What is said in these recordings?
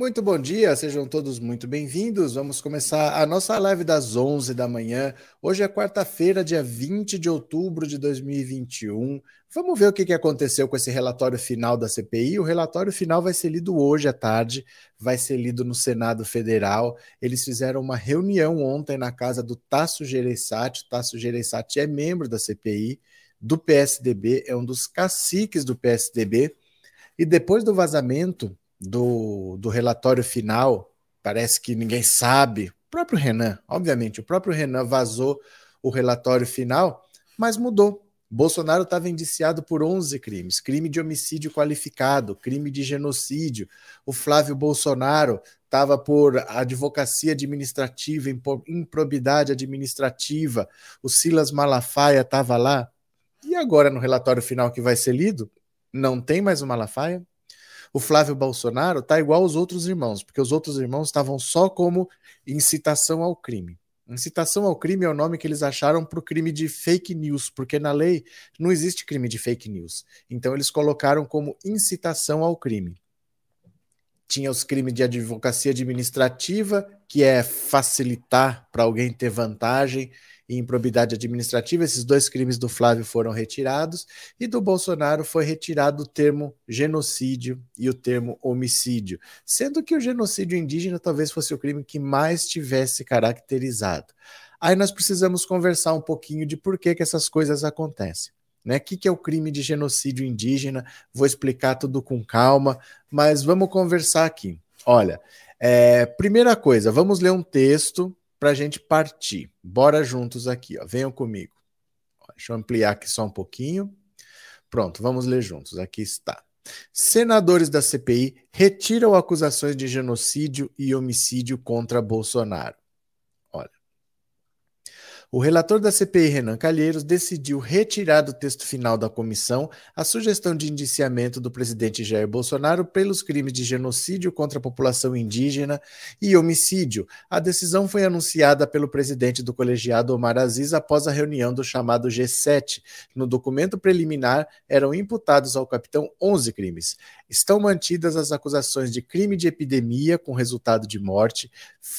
Muito bom dia, sejam todos muito bem-vindos. Vamos começar a nossa live das 11 da manhã. Hoje é quarta-feira, dia 20 de outubro de 2021. Vamos ver o que aconteceu com esse relatório final da CPI. O relatório final vai ser lido hoje à tarde, vai ser lido no Senado Federal. Eles fizeram uma reunião ontem na casa do Tasso Gereissati. O Tasso Gereissati é membro da CPI do PSDB, é um dos caciques do PSDB. E depois do vazamento do, do relatório final, parece que ninguém sabe. O próprio Renan, obviamente, o próprio Renan vazou o relatório final, mas mudou. Bolsonaro estava indiciado por 11 crimes: crime de homicídio qualificado, crime de genocídio. O Flávio Bolsonaro estava por advocacia administrativa, improbidade administrativa. O Silas Malafaia estava lá. E agora, no relatório final que vai ser lido, não tem mais o Malafaia, o Flávio Bolsonaro tá igual os outros irmãos, porque os outros irmãos estavam só como incitação ao crime. Incitação ao crime é o nome que eles acharam para o crime de fake news, porque na lei não existe crime de fake news. Então eles colocaram como incitação ao crime. Tinha os crimes de advocacia administrativa, que é facilitar para alguém ter vantagem e improbidade administrativa. Esses dois crimes do Flávio foram retirados e do Bolsonaro foi retirado o termo genocídio e o termo homicídio, sendo que o genocídio indígena talvez fosse o crime que mais tivesse caracterizado. Aí nós precisamos conversar um pouquinho de por que, que essas coisas acontecem. Né? O que, que é o crime de genocídio indígena? Vou explicar tudo com calma, mas vamos conversar aqui. Olha, é, primeira coisa, vamos ler um texto para a gente partir. Bora juntos aqui, ó. Venham comigo. Deixa eu ampliar aqui só um pouquinho. Pronto, vamos ler juntos. Aqui está. Senadores da CPI retiram acusações de genocídio e homicídio contra Bolsonaro. O relator da CPI, Renan Calheiros, decidiu retirar do texto final da comissão a sugestão de indiciamento do presidente Jair Bolsonaro pelos crimes de genocídio contra a população indígena e homicídio. A decisão foi anunciada pelo presidente do colegiado Omar Aziz após a reunião do chamado G7. No documento preliminar, eram imputados ao capitão 11 crimes. Estão mantidas as acusações de crime de epidemia com resultado de morte,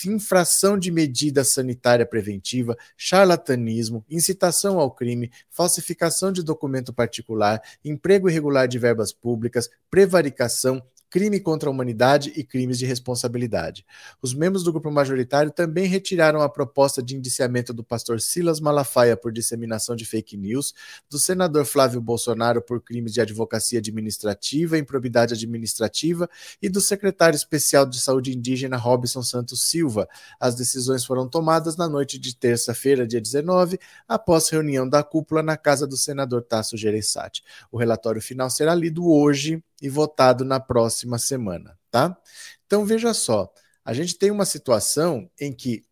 infração de medida sanitária preventiva, charlatanismo, incitação ao crime, falsificação de documento particular, emprego irregular de verbas públicas, prevaricação, crime contra a humanidade e crimes de responsabilidade. Os membros do grupo majoritário também retiraram a proposta de indiciamento do pastor Silas Malafaia por disseminação de fake news, do senador Flávio Bolsonaro por crimes de advocacia administrativa, improbidade administrativa e do secretário especial de saúde indígena Robson Santos Silva. As decisões foram tomadas na noite de terça-feira, dia 19, após reunião da cúpula na casa do senador Tasso Gereissati. O relatório final será lido hoje e votado na próxima semana, tá? Então veja só, a gente tem uma situação em que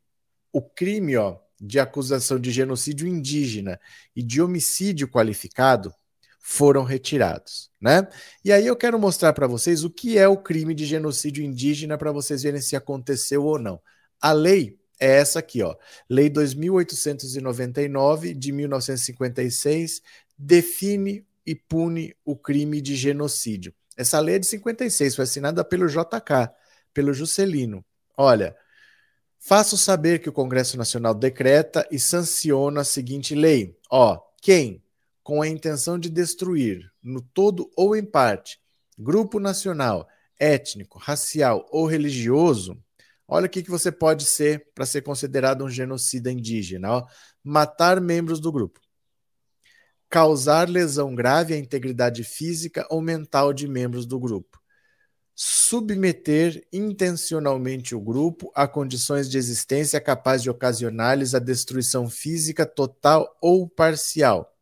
o crime, ó, de acusação de genocídio indígena e de homicídio qualificado foram retirados, né? E aí eu quero mostrar para vocês o que é o crime de genocídio indígena para vocês verem se aconteceu ou não. A lei é essa aqui, ó. Lei 2899 de 1956 define e pune o crime de genocídio. Essa lei é de 56, foi assinada pelo JK, pelo Juscelino. Olha, faço saber que o Congresso Nacional decreta e sanciona a seguinte lei. Ó, quem, com a intenção de destruir, no todo ou em parte, grupo nacional, étnico, racial ou religioso, olha o que, que você pode ser para ser considerado um genocida indígena. Ó, matar membros do grupo causar lesão grave à integridade física ou mental de membros do grupo, submeter intencionalmente o grupo a condições de existência capazes de ocasionar-lhes a destruição física total ou parcial,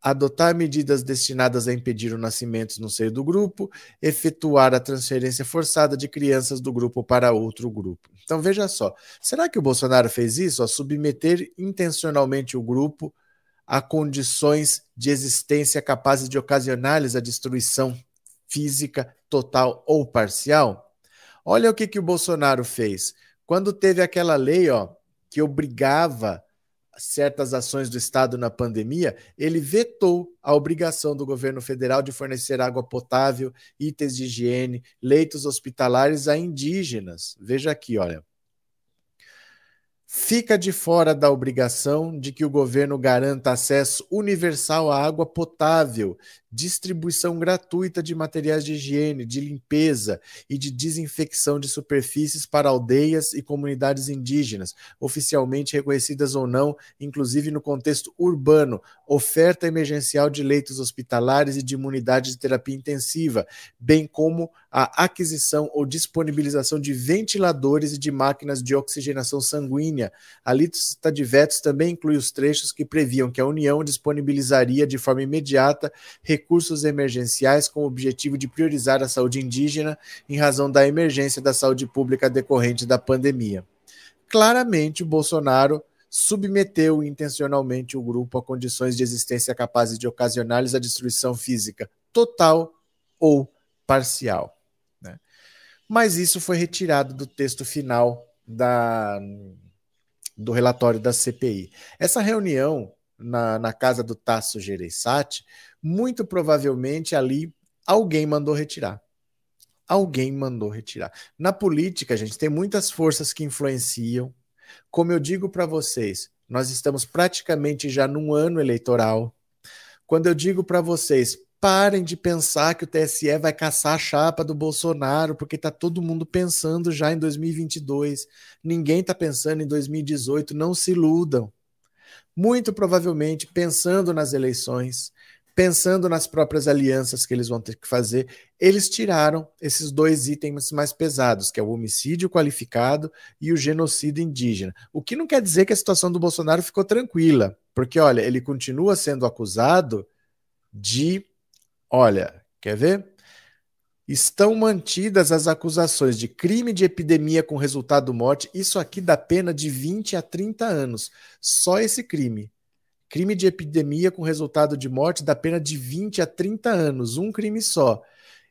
adotar medidas destinadas a impedir o nascimento no seio do grupo, efetuar a transferência forçada de crianças do grupo para outro grupo. Então veja só, será que o Bolsonaro fez isso? A submeter intencionalmente o grupo a condições de existência capazes de ocasionar-lhes a destruição física total ou parcial? Olha o que, que o Bolsonaro fez. Quando teve aquela lei ó, que obrigava certas ações do Estado na pandemia, ele vetou a obrigação do governo federal de fornecer água potável, itens de higiene, leitos hospitalares a indígenas. Veja aqui, olha fica de fora da obrigação de que o governo garanta acesso universal à água potável, distribuição gratuita de materiais de higiene, de limpeza e de desinfecção de superfícies para aldeias e comunidades indígenas, oficialmente reconhecidas ou não, inclusive no contexto urbano, oferta emergencial de leitos hospitalares e de imunidade de terapia intensiva, bem como a aquisição ou disponibilização de ventiladores e de máquinas de oxigenação sanguínea. A lista de vetos também inclui os trechos que previam que a União disponibilizaria de forma imediata recursos emergenciais com o objetivo de priorizar a saúde indígena em razão da emergência da saúde pública decorrente da pandemia. Claramente, o Bolsonaro submeteu intencionalmente o grupo a condições de existência capazes de ocasionar-lhes a destruição física total ou parcial. Né? Mas isso foi retirado do texto final da, do relatório da CPI. Essa reunião na, na casa do Tasso Gereissati muito provavelmente ali alguém mandou retirar. Alguém mandou retirar. Na política, gente, tem muitas forças que influenciam. Como eu digo para vocês, nós estamos praticamente já num ano eleitoral. Quando eu digo para vocês, parem de pensar que o TSE vai caçar a chapa do Bolsonaro, porque está todo mundo pensando já em 2022. Ninguém está pensando em 2018, não se iludam. Muito provavelmente, pensando nas eleições, pensando nas próprias alianças que eles vão ter que fazer, eles tiraram esses dois itens mais pesados, que é o homicídio qualificado e o genocídio indígena. O que não quer dizer que a situação do Bolsonaro ficou tranquila, porque olha, ele continua sendo acusado de, olha, quer ver? Estão mantidas as acusações de crime de epidemia com resultado morte. Isso aqui dá pena de 20 a 30 anos. Só esse crime Crime de epidemia com resultado de morte da pena de 20 a 30 anos, um crime só.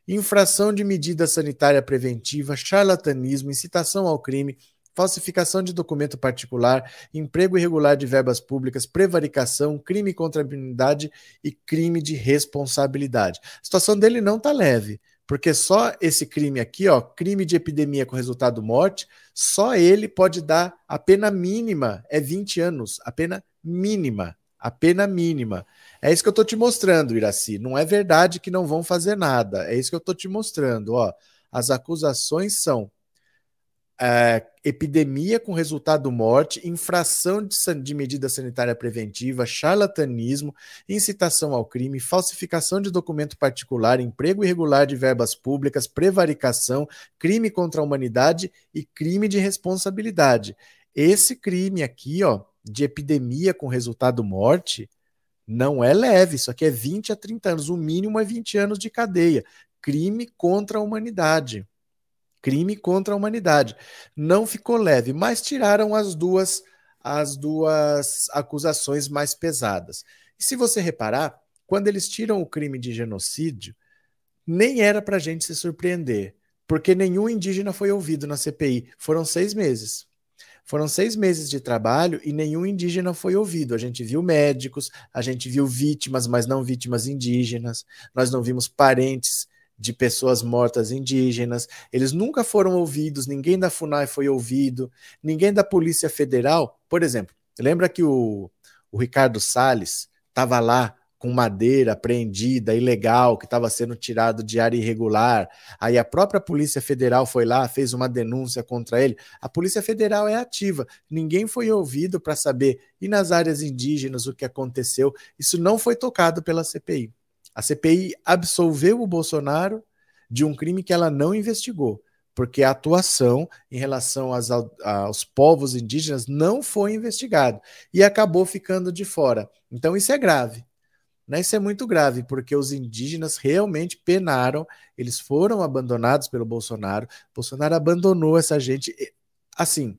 Infração de medida sanitária preventiva, charlatanismo, incitação ao crime, falsificação de documento particular, emprego irregular de verbas públicas, prevaricação, crime contra a impunidade e crime de responsabilidade. A situação dele não está leve, porque só esse crime aqui, ó, crime de epidemia com resultado morte, só ele pode dar a pena mínima, é 20 anos, a pena mínima a pena mínima. É isso que eu estou te mostrando, Iraci. Não é verdade que não vão fazer nada. É isso que eu estou te mostrando. Ó, as acusações são é, epidemia com resultado morte, infração de, de, medida sanitária preventiva, charlatanismo, incitação ao crime, falsificação de documento particular, emprego irregular de verbas públicas, prevaricação, crime contra a humanidade e crime de responsabilidade. Esse crime aqui, ó, de epidemia com resultado morte não é leve. Isso aqui é 20 a 30 anos. O mínimo é 20 anos de cadeia. Crime contra a humanidade. Crime contra a humanidade. Não ficou leve, mas tiraram as duas as duas acusações mais pesadas. E se você reparar, quando eles tiram o crime de genocídio, nem era para a gente se surpreender, porque nenhum indígena foi ouvido na CPI. Foram seis meses. Foram seis meses de trabalho e nenhum indígena foi ouvido. A gente viu médicos, a gente viu vítimas, mas não vítimas indígenas. Nós não vimos parentes de pessoas mortas indígenas. Eles nunca foram ouvidos, ninguém da FUNAI foi ouvido, ninguém da Polícia Federal. Por exemplo, lembra que o, o Ricardo Salles estava lá com madeira apreendida, ilegal, que estava sendo tirado de área irregular. Aí a própria Polícia Federal foi lá, fez uma denúncia contra ele. A Polícia Federal é ativa. Ninguém foi ouvido para saber, e nas áreas indígenas, o que aconteceu. Isso não foi tocado pela CPI. A CPI absolveu o Bolsonaro de um crime que ela não investigou, porque a atuação em relação aos, povos indígenas não foi investigado e acabou ficando de fora. Então isso é grave. Né? Isso é muito grave, porque os indígenas realmente penaram, eles foram abandonados pelo Bolsonaro. Bolsonaro abandonou essa gente. Assim,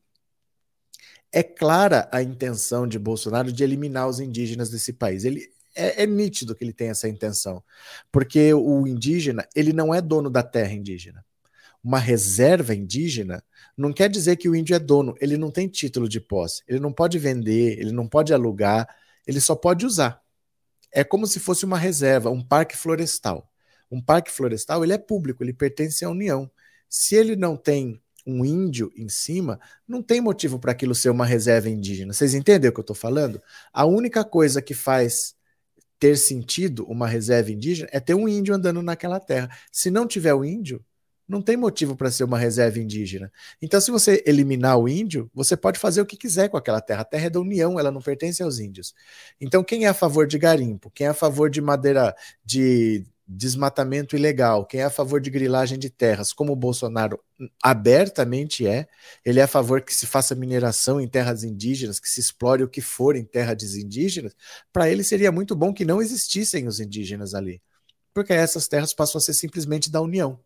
é clara a intenção de Bolsonaro de eliminar os indígenas desse país. Ele é, é, nítido que ele tem essa intenção, porque o indígena ele não é dono da terra indígena. uma reserva indígena, não quer dizer que o índio é dono, ele não tem título de posse, ele não pode vender, ele não pode alugar, ele só pode usar. É como se fosse uma reserva, um parque florestal. Um parque florestal, ele é público, ele pertence à União. Se ele não tem um índio em cima, não tem motivo para aquilo ser uma reserva indígena. Vocês entendem o que eu estou falando? A única coisa que faz ter sentido uma reserva indígena é ter um índio andando naquela terra. Se não tiver o índio, não tem motivo para ser uma reserva indígena. Então, se você eliminar o índio, você pode fazer o que quiser com aquela terra. A terra é da União, ela não pertence aos índios. Então, quem é a favor de garimpo? Quem é a favor de madeira, de desmatamento ilegal, quem é a favor de grilagem de terras, como o Bolsonaro abertamente é, ele é a favor que se faça mineração em terras indígenas, que se explore o que for em terras indígenas, para ele seria muito bom que não existissem os indígenas ali, porque essas terras passam a ser simplesmente da União.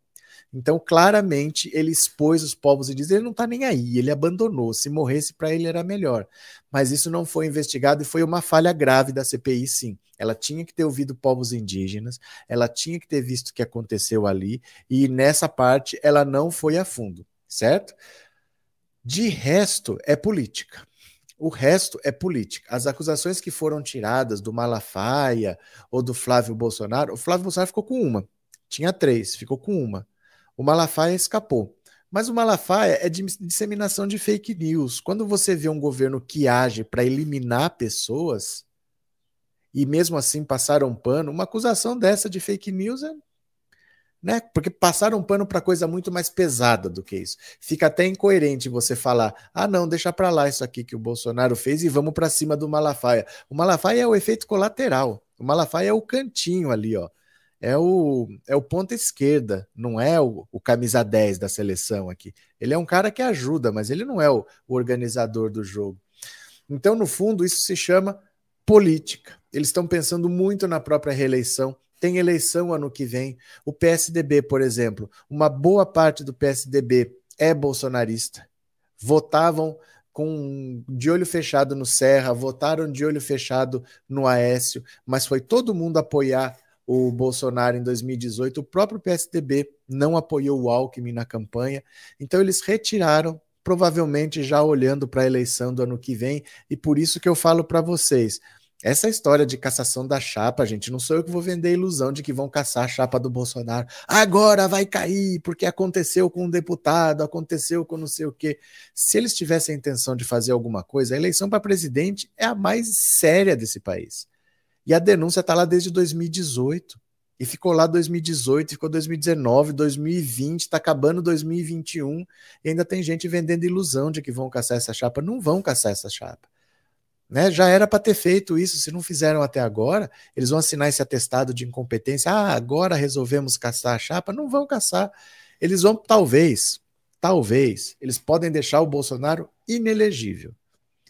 Então, claramente, ele expôs os povos indígenas, ele não está nem aí, ele abandonou. Se morresse para ele era melhor. Mas isso não foi investigado e foi uma falha grave da CPI, sim. Ela tinha que ter ouvido povos indígenas, ela tinha que ter visto o que aconteceu ali, e nessa parte ela não foi a fundo, certo? De resto, é política. O resto é política. As acusações que foram tiradas do Malafaia ou do Flávio Bolsonaro, o Flávio Bolsonaro ficou com uma. Tinha três, ficou com uma. O Malafaia escapou. Mas o Malafaia é de disseminação de fake news. Quando você vê um governo que age para eliminar pessoas e mesmo assim passaram pano, uma acusação dessa de fake news é. Né? Porque passaram pano para coisa muito mais pesada do que isso. Fica até incoerente você falar: ah, não, deixa para lá isso aqui que o Bolsonaro fez e vamos para cima do Malafaia. O Malafaia é o efeito colateral. O Malafaia é o cantinho ali, ó é o, é o ponta esquerda, não é o, o, camisa 10 da seleção aqui. Ele é um cara que ajuda, mas ele não é o, o organizador do jogo. Então, no fundo, isso se chama política. Eles estão pensando muito na própria reeleição. Tem eleição ano que vem. O PSDB, por exemplo, uma boa parte do PSDB é bolsonarista. Votavam com de olho fechado no Serra, votaram de olho fechado no Aécio, mas foi todo mundo apoiar o Bolsonaro em 2018, o próprio PSDB não apoiou o Alckmin na campanha, então eles retiraram, provavelmente já olhando para a eleição do ano que vem, e por isso que eu falo para vocês. Essa história de cassação da chapa, gente, não sou eu que vou vender a ilusão de que vão caçar a chapa do Bolsonaro. Agora vai cair, porque aconteceu com um deputado, aconteceu com não sei o quê. Se eles tivessem a intenção de fazer alguma coisa, a eleição para presidente é a mais séria desse país. E a denúncia está lá desde 2018. E ficou lá 2018, ficou 2019, 2020, está acabando 2021 e ainda tem gente vendendo ilusão de que vão caçar essa chapa. Não vão caçar essa chapa. Né? Já era para ter feito isso, se não fizeram até agora, eles vão assinar esse atestado de incompetência. Ah, agora resolvemos caçar a chapa. Não vão caçar. Eles vão, talvez, talvez, eles podem deixar o Bolsonaro inelegível.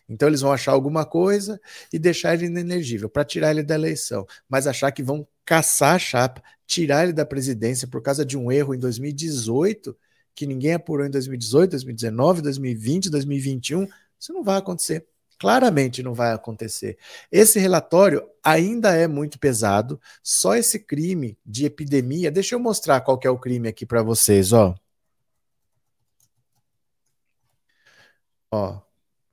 Então eles vão achar alguma coisa e deixar ele inelegível para tirar ele da eleição, mas achar que vão caçar a chapa, tirar ele da presidência por causa de um erro em 2018 que ninguém apurou em 2018, 2019, 2020, 2021, isso não vai acontecer. Claramente não vai acontecer. Esse relatório ainda é muito pesado. Só esse crime de epidemia. Deixa eu mostrar qual é o crime aqui para vocês, ó. Ó,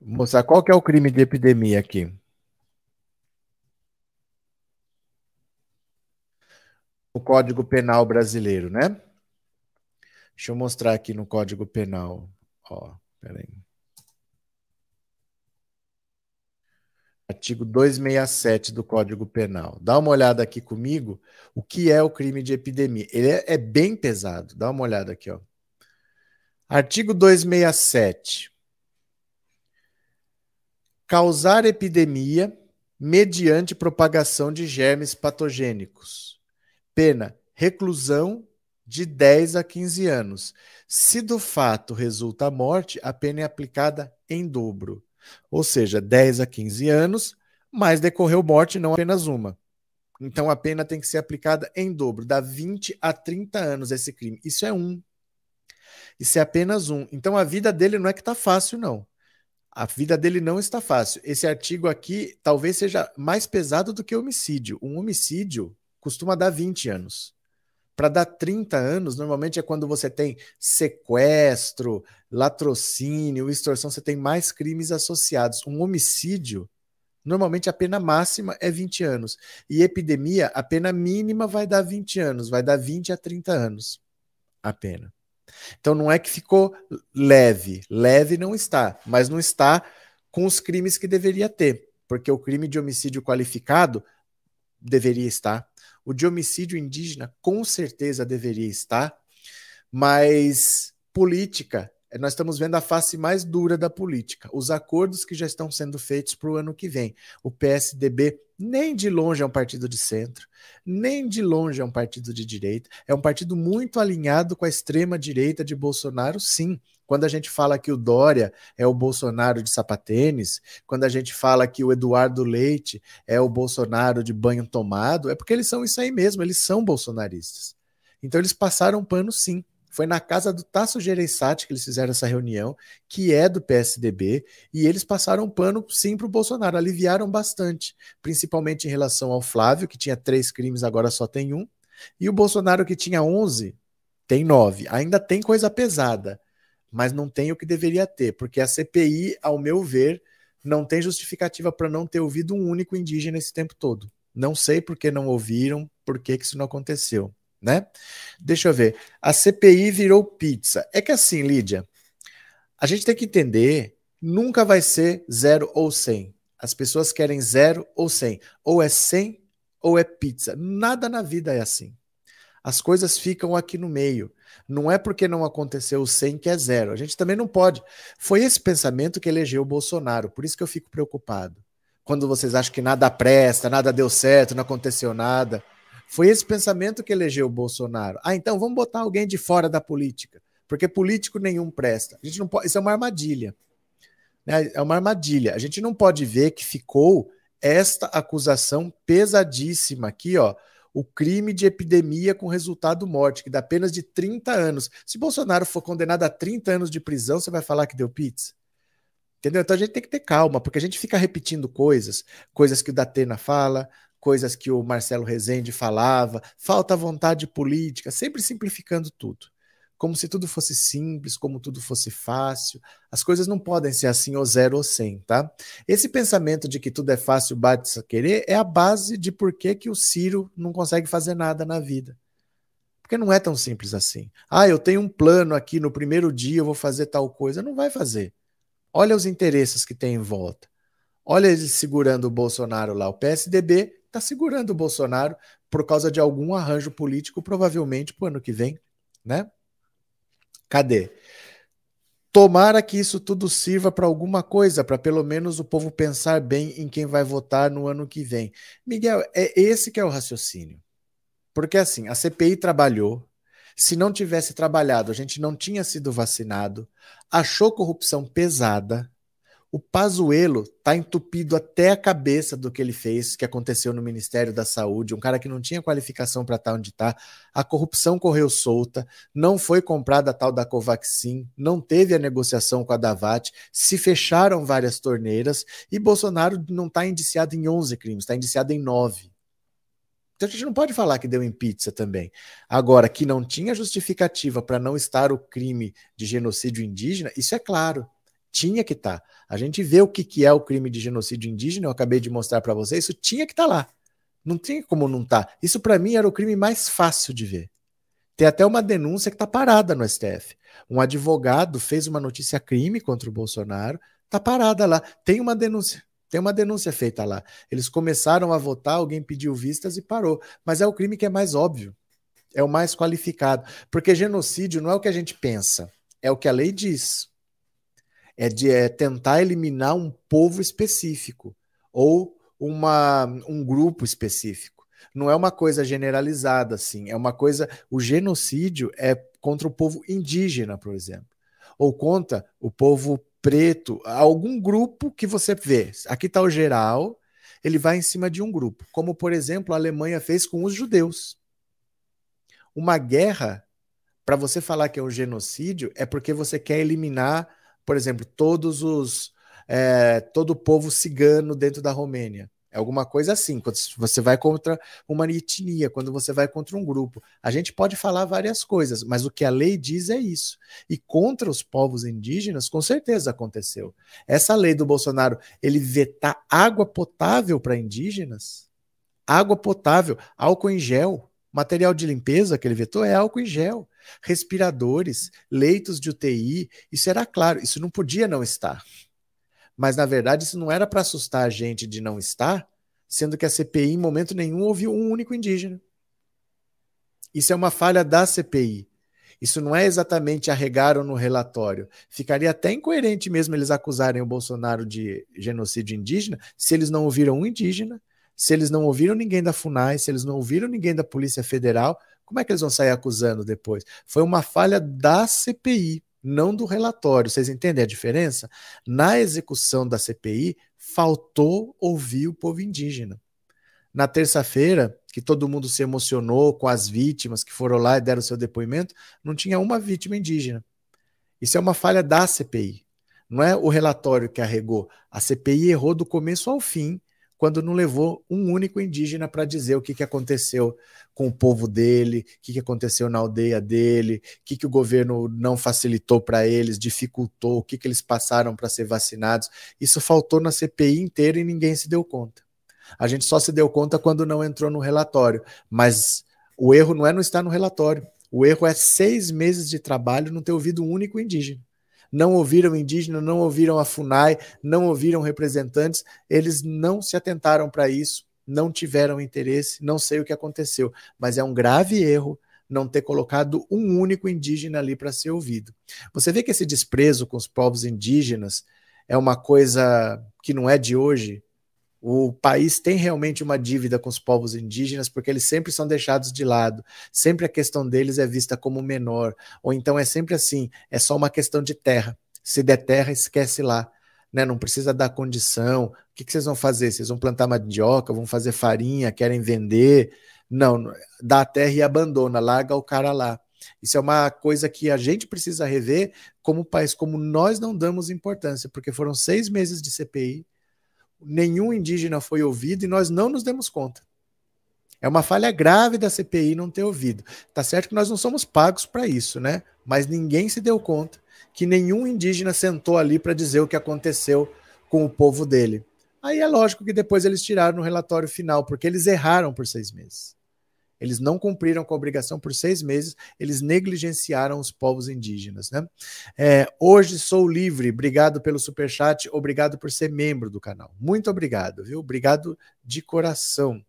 mostrar qual que é o crime de epidemia aqui. O Código Penal brasileiro, né? Deixa eu mostrar aqui no Código Penal. Ó, peraí. Artigo 267 do Código Penal. Dá uma olhada aqui comigo. O que é o crime de epidemia? Ele é, é bem pesado. Dá uma olhada aqui, ó. Artigo 267 causar epidemia mediante propagação de germes patogênicos. Pena: reclusão de 10 a 15 anos. Se do fato resulta a morte, a pena é aplicada em dobro. Ou seja, 10 a 15 anos, mas decorreu morte, não apenas uma. Então a pena tem que ser aplicada em dobro, dá 20 a 30 anos esse crime. Isso é um. Isso é apenas um. Então a vida dele não é que está fácil, não. A vida dele não está fácil. Esse artigo aqui talvez seja mais pesado do que homicídio. Um homicídio costuma dar 20 anos. Para dar 30 anos, normalmente é quando você tem sequestro, latrocínio, extorsão, você tem mais crimes associados. Um homicídio, normalmente a pena máxima é 20 anos. E epidemia, a pena mínima vai dar 20 anos, vai dar 20 a 30 anos a pena. Então não é que ficou leve, leve não está, mas não está com os crimes que deveria ter, porque o crime de homicídio qualificado deveria estar, o de homicídio indígena com certeza deveria estar, mas política, nós estamos vendo a face mais dura da política, os acordos que já estão sendo feitos para o ano que vem. O PSDB nem de longe é um partido de centro, nem de longe é um partido de direita, é um partido muito alinhado com a extrema direita de Bolsonaro, sim. Quando a gente fala que o Dória é o Bolsonaro de sapatênis, quando a gente fala que o Eduardo Leite é o Bolsonaro de banho tomado, é porque eles são isso aí mesmo, eles são bolsonaristas. Então eles passaram pano sim. Foi na casa do Tasso Gereissati que eles fizeram essa reunião, que é do PSDB, e eles passaram pano sim para o Bolsonaro, aliviaram bastante, principalmente em relação ao Flávio, que tinha três crimes, agora só tem um, e o Bolsonaro, que tinha 11, tem nove. Ainda tem coisa pesada, mas não tem o que deveria ter, porque a CPI, ao meu ver, não tem justificativa para não ter ouvido um único indígena esse tempo todo. Não sei por que não ouviram, por que, que isso não aconteceu né? Deixa eu ver. A CPI virou pizza. É que assim, Lídia, a gente tem que entender, nunca vai ser zero ou cem. As pessoas querem zero ou cem. Ou é cem ou é pizza. Nada na vida é assim. As coisas ficam aqui no meio. Não é porque não aconteceu o 100 que é zero. A gente também não pode. Foi esse pensamento que elegeu o Bolsonaro. Por isso que eu fico preocupado. Quando vocês acham que nada presta, nada deu certo, não aconteceu nada. Foi esse pensamento que elegeu o Bolsonaro. Ah, então vamos botar alguém de fora da política, porque político nenhum presta. A gente não pode, isso é uma armadilha. Né? É uma armadilha. A gente não pode ver que ficou esta acusação pesadíssima aqui, ó, o crime de epidemia com resultado morte, que dá apenas de 30 anos. Se Bolsonaro for condenado a 30 anos de prisão, você vai falar que deu pizza? Entendeu? Então a gente tem que ter calma, porque a gente fica repetindo coisas, coisas que o Datena fala, coisas que o Marcelo Rezende falava, falta vontade política, sempre simplificando tudo. Como se tudo fosse simples, como tudo fosse fácil. As coisas não podem ser assim ou zero ou cem, tá? Esse pensamento de que tudo é fácil, bate querer, é a base de por que, que o Ciro não consegue fazer nada na vida. Porque não é tão simples assim. Ah, eu tenho um plano aqui, no primeiro dia eu vou fazer tal coisa. Não vai fazer. Olha os interesses que tem em volta. Olha eles segurando o Bolsonaro lá, o PSDB está segurando o Bolsonaro por causa de algum arranjo político, provavelmente para o ano que vem, né? Cadê? Tomara que isso tudo sirva para alguma coisa, para pelo menos o povo pensar bem em quem vai votar no ano que vem. Miguel, é esse que é o raciocínio. Porque assim, a CPI trabalhou, se não tivesse trabalhado, a gente não tinha sido vacinado, achou corrupção pesada, o Pazuello tá entupido até a cabeça do que ele fez, que aconteceu no Ministério da Saúde, um cara que não tinha qualificação para estar tá onde está. A corrupção correu solta, não foi comprada a tal da Covaxin, não teve a negociação com a Davat, se fecharam várias torneiras e Bolsonaro não está indiciado em 11 crimes, está indiciado em 9. Então a gente não pode falar que deu em pizza também. Agora, que não tinha justificativa para não estar o crime de genocídio indígena, isso é claro tinha que estar. Tá. A gente vê o que, que é o crime de genocídio indígena, eu acabei de mostrar para vocês, isso tinha que estar tá lá. Não tem como não estar. Tá. Isso para mim era o crime mais fácil de ver. Tem até uma denúncia que está parada no STF. Um advogado fez uma notícia crime contra o Bolsonaro, está parada lá. Tem uma denúncia. Tem uma denúncia feita lá. Eles começaram a votar, alguém pediu vistas e parou. Mas é o crime que é mais óbvio. É o mais qualificado. Porque genocídio não é o que a gente pensa, é o que a lei diz é de é tentar eliminar um povo específico ou uma, um grupo específico. Não é uma coisa generalizada assim, é uma coisa. O genocídio é contra o povo indígena, por exemplo, ou contra o povo preto, algum grupo que você vê. Aqui está o geral, ele vai em cima de um grupo, como por exemplo a Alemanha fez com os judeus. Uma guerra, para você falar que é um genocídio, é porque você quer eliminar por exemplo, todos os é, todo o povo cigano dentro da Romênia. É alguma coisa assim, quando você vai contra uma etnia, quando você vai contra um grupo. A gente pode falar várias coisas, mas o que a lei diz é isso. E contra os povos indígenas, com certeza aconteceu. Essa lei do Bolsonaro, ele vetar água potável para indígenas, água potável, álcool em gel, material de limpeza que ele vetou é álcool em gel, respiradores, leitos de UTI, isso era claro, isso não podia não estar. Mas, na verdade, isso não era para assustar a gente de não estar, sendo que a CPI, em momento nenhum, ouviu um único indígena. Isso é uma falha da CPI. Isso não é exatamente arregaram no relatório. Ficaria até incoerente mesmo eles acusarem o Bolsonaro de genocídio indígena se eles não ouviram um indígena, se eles não ouviram ninguém da FUNAI, se eles não ouviram ninguém da Polícia Federal. Como é que eles vão sair acusando depois? Foi uma falha da CPI não do relatório. Vocês entendem a diferença? Na execução da CPI, faltou ouvir o povo indígena. Na terça-feira, que todo mundo se emocionou com as vítimas que foram lá e deram seu depoimento, não tinha uma vítima indígena. Isso é uma falha da CPI. Não é o relatório que arregou. A CPI errou do começo ao fim quando não levou um único indígena para dizer o que, que aconteceu com o povo dele, o que, que aconteceu na aldeia dele, o que, que o governo não facilitou para eles, dificultou, o que, que eles passaram para ser vacinados. Isso faltou na CPI inteira e ninguém se deu conta. A gente só se deu conta quando não entrou no relatório, mas o erro não é não estar no relatório. O erro é seis meses de trabalho não ter ouvido um único indígena não ouviram indígena, não ouviram a FUNAI, não ouviram representantes, eles não se atentaram para isso, não tiveram interesse, não sei o que aconteceu, mas é um grave erro não ter colocado um único indígena ali para ser ouvido. Você vê que esse desprezo com os povos indígenas é uma coisa que não é de hoje, o país tem realmente uma dívida com os povos indígenas, porque eles sempre são deixados de lado, sempre a questão deles é vista como menor, ou então é sempre assim: é só uma questão de terra. Se der terra, esquece lá. Né, não precisa dar condição. O que, que vocês vão fazer? Vocês vão plantar mandioca, vão fazer farinha, querem vender? Não, dá a terra e abandona, larga o cara lá. Isso é uma coisa que a gente precisa rever como país, como nós não damos importância, porque foram seis meses de CPI, nenhum indígena foi ouvido e nós não nos demos conta. É uma falha grave da CPI não ter ouvido. Tá certo que nós não somos pagos para isso, né? Mas ninguém se deu conta que nenhum indígena sentou ali para dizer o que aconteceu com o povo dele. Aí é lógico que depois eles tiraram no relatório final, porque eles erraram por seis meses. Eles não cumpriram com a obrigação por seis meses, eles negligenciaram os povos indígenas. Né? É, hoje sou livre, obrigado pelo superchat, obrigado por ser membro do canal. Muito obrigado, viu? Obrigado de coração.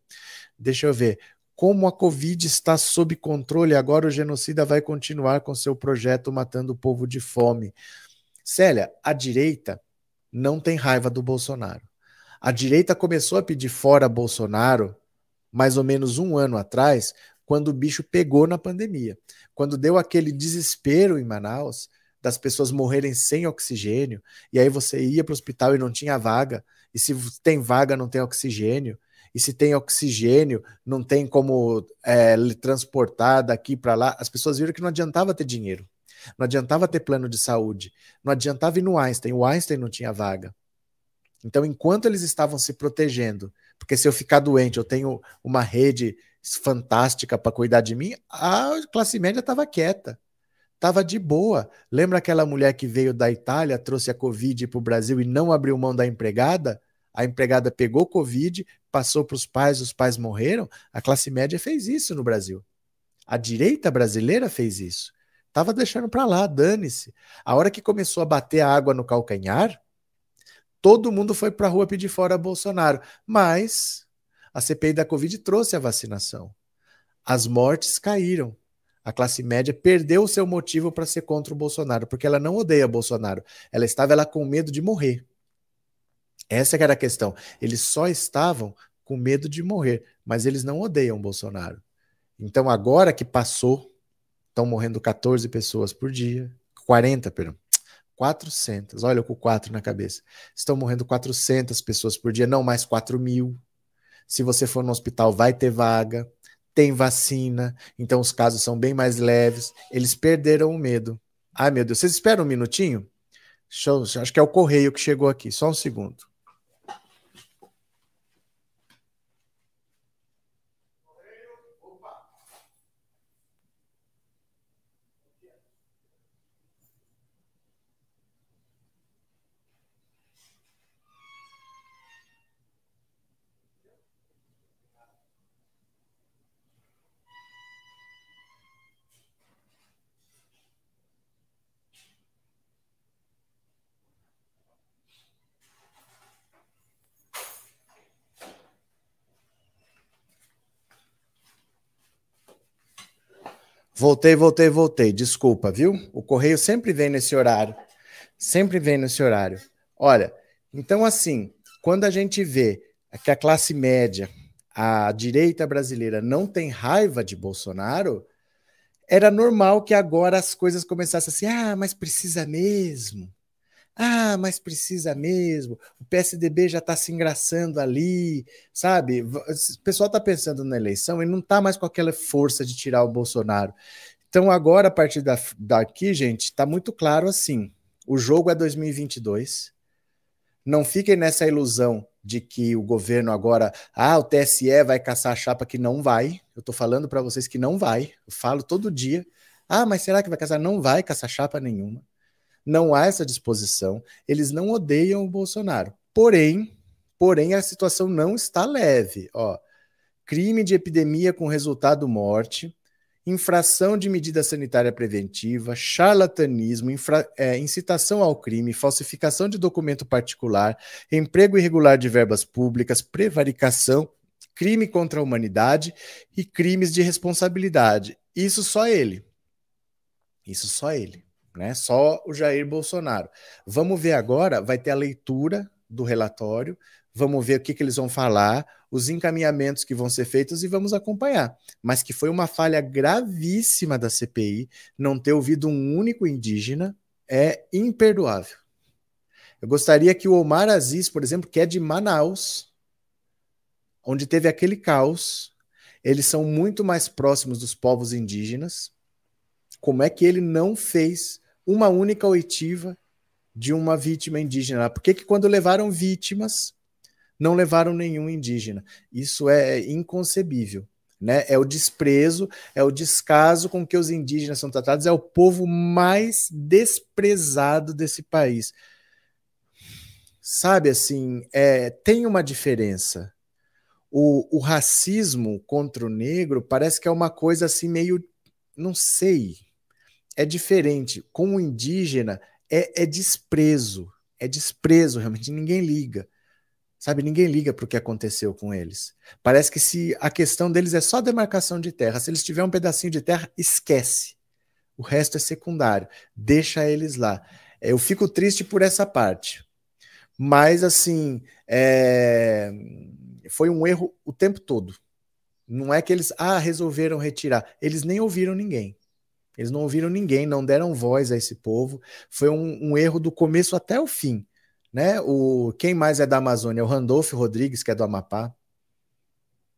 Deixa eu ver. Como a Covid está sob controle, agora o genocida vai continuar com seu projeto matando o povo de fome. Célia, a direita não tem raiva do Bolsonaro. A direita começou a pedir fora Bolsonaro mais ou menos um ano atrás, quando o bicho pegou na pandemia. Quando deu aquele desespero em Manaus, das pessoas morrerem sem oxigênio, e aí você ia para o hospital e não tinha vaga, e se tem vaga, não tem oxigênio, e se tem oxigênio, não tem como é, transportar daqui para lá. As pessoas viram que não adiantava ter dinheiro, não adiantava ter plano de saúde, não adiantava ir no Einstein, o Einstein não tinha vaga. Então, enquanto eles estavam se protegendo porque se eu ficar doente, eu tenho uma rede fantástica para cuidar de mim, a classe média estava quieta, estava de boa. Lembra aquela mulher que veio da Itália, trouxe a Covid para o Brasil e não abriu mão da empregada? A empregada pegou Covid, passou para os pais, os pais morreram. A classe média fez isso no Brasil. A direita brasileira fez isso. Tava deixando para lá, dane-se. A hora que começou a bater a água no calcanhar, todo mundo foi para a rua pedir fora Bolsonaro. Mas a CPI da Covid trouxe a vacinação. As mortes caíram. A classe média perdeu o seu motivo para ser contra o Bolsonaro, porque ela não odeia Bolsonaro. Ela estava ela com medo de morrer. Essa era a questão. Eles só estavam com medo de morrer, mas eles não odeiam Bolsonaro. Então, agora que passou, estão morrendo 14 pessoas por dia, 40, perdão. 400, olha com 4 na cabeça. Estão morrendo 400 pessoas por dia, não mais 4 mil. Se você for no hospital, vai ter vaga, tem vacina, então os casos são bem mais leves. Eles perderam o medo. Ai, meu Deus, vocês esperam um minutinho? Eu, acho que é o correio que chegou aqui, só um segundo. Voltei, voltei, voltei. Desculpa, viu? O correio sempre vem nesse horário. Sempre vem nesse horário. Olha, então assim, quando a gente vê que a classe média, a direita brasileira não tem raiva de Bolsonaro, era normal que agora as coisas começassem assim: ah, mas precisa mesmo. Ah, mas precisa mesmo. O PSDB já está se engraçando ali, sabe? O pessoal está pensando na eleição e não está mais com aquela força de tirar o Bolsonaro. Então, agora, a partir da, daqui, gente, está muito claro assim: o jogo é 2022. Não fiquem nessa ilusão de que o governo agora, ah, o TSE vai caçar a chapa que não vai. Eu estou falando para vocês que não vai. Eu falo todo dia. Ah, mas será que vai caçar? Não vai caçar chapa nenhuma não há essa disposição, eles não odeiam o Bolsonaro. Porém, porém a situação não está leve, ó. Crime de epidemia com resultado morte, infração de medida sanitária preventiva, charlatanismo, infra, é, incitação ao crime, falsificação de documento particular, emprego irregular de verbas públicas, prevaricação, crime contra a humanidade e crimes de responsabilidade. Isso só ele. Isso só ele né? Só o Jair Bolsonaro. Vamos ver agora, vai ter a leitura do relatório, vamos ver o que, que eles vão falar, os encaminhamentos que vão ser feitos e vamos acompanhar. Mas que foi uma falha gravíssima da CPI não ter ouvido um único indígena é imperdoável. Eu gostaria que o Omar Aziz, por exemplo, que é de Manaus, onde teve aquele caos, eles são muito mais próximos dos povos indígenas. Como é que ele não fez uma única oitiva de uma vítima indígena. Por que, que quando levaram vítimas, não levaram nenhum indígena? Isso é inconcebível. Né? É o desprezo, é o descaso com que os indígenas são tratados, é o povo mais desprezado desse país. Sabe assim, é, tem uma diferença. O, o racismo contra o negro parece que é uma coisa assim meio, não sei, é diferente. Com o indígena é, é desprezo. É desprezo, realmente. Ninguém liga. Sabe, ninguém liga para o que aconteceu com eles. Parece que se a questão deles é só demarcação de terra, se eles tiverem um pedacinho de terra, esquece. O resto é secundário. Deixa eles lá. Eu fico triste por essa parte. Mas, assim, é... foi um erro o tempo todo. Não é que eles ah, resolveram retirar. Eles nem ouviram ninguém. Eles não ouviram ninguém, não deram voz a esse povo. Foi um, um erro do começo até o fim. Né? O, quem mais é da Amazônia? O Randolfo Rodrigues, que é do Amapá.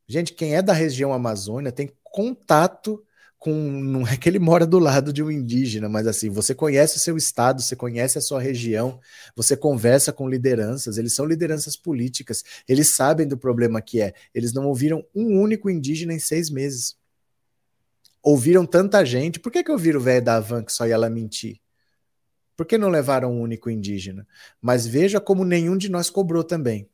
Gente, quem é da região Amazônia tem contato com. Não é que ele mora do lado de um indígena, mas assim, você conhece o seu estado, você conhece a sua região, você conversa com lideranças, eles são lideranças políticas, eles sabem do problema que é. Eles não ouviram um único indígena em seis meses ouviram tanta gente, por que, que ouviram o velho da Van que só ia lá mentir? Por que não levaram um único indígena? Mas veja como nenhum de nós cobrou também.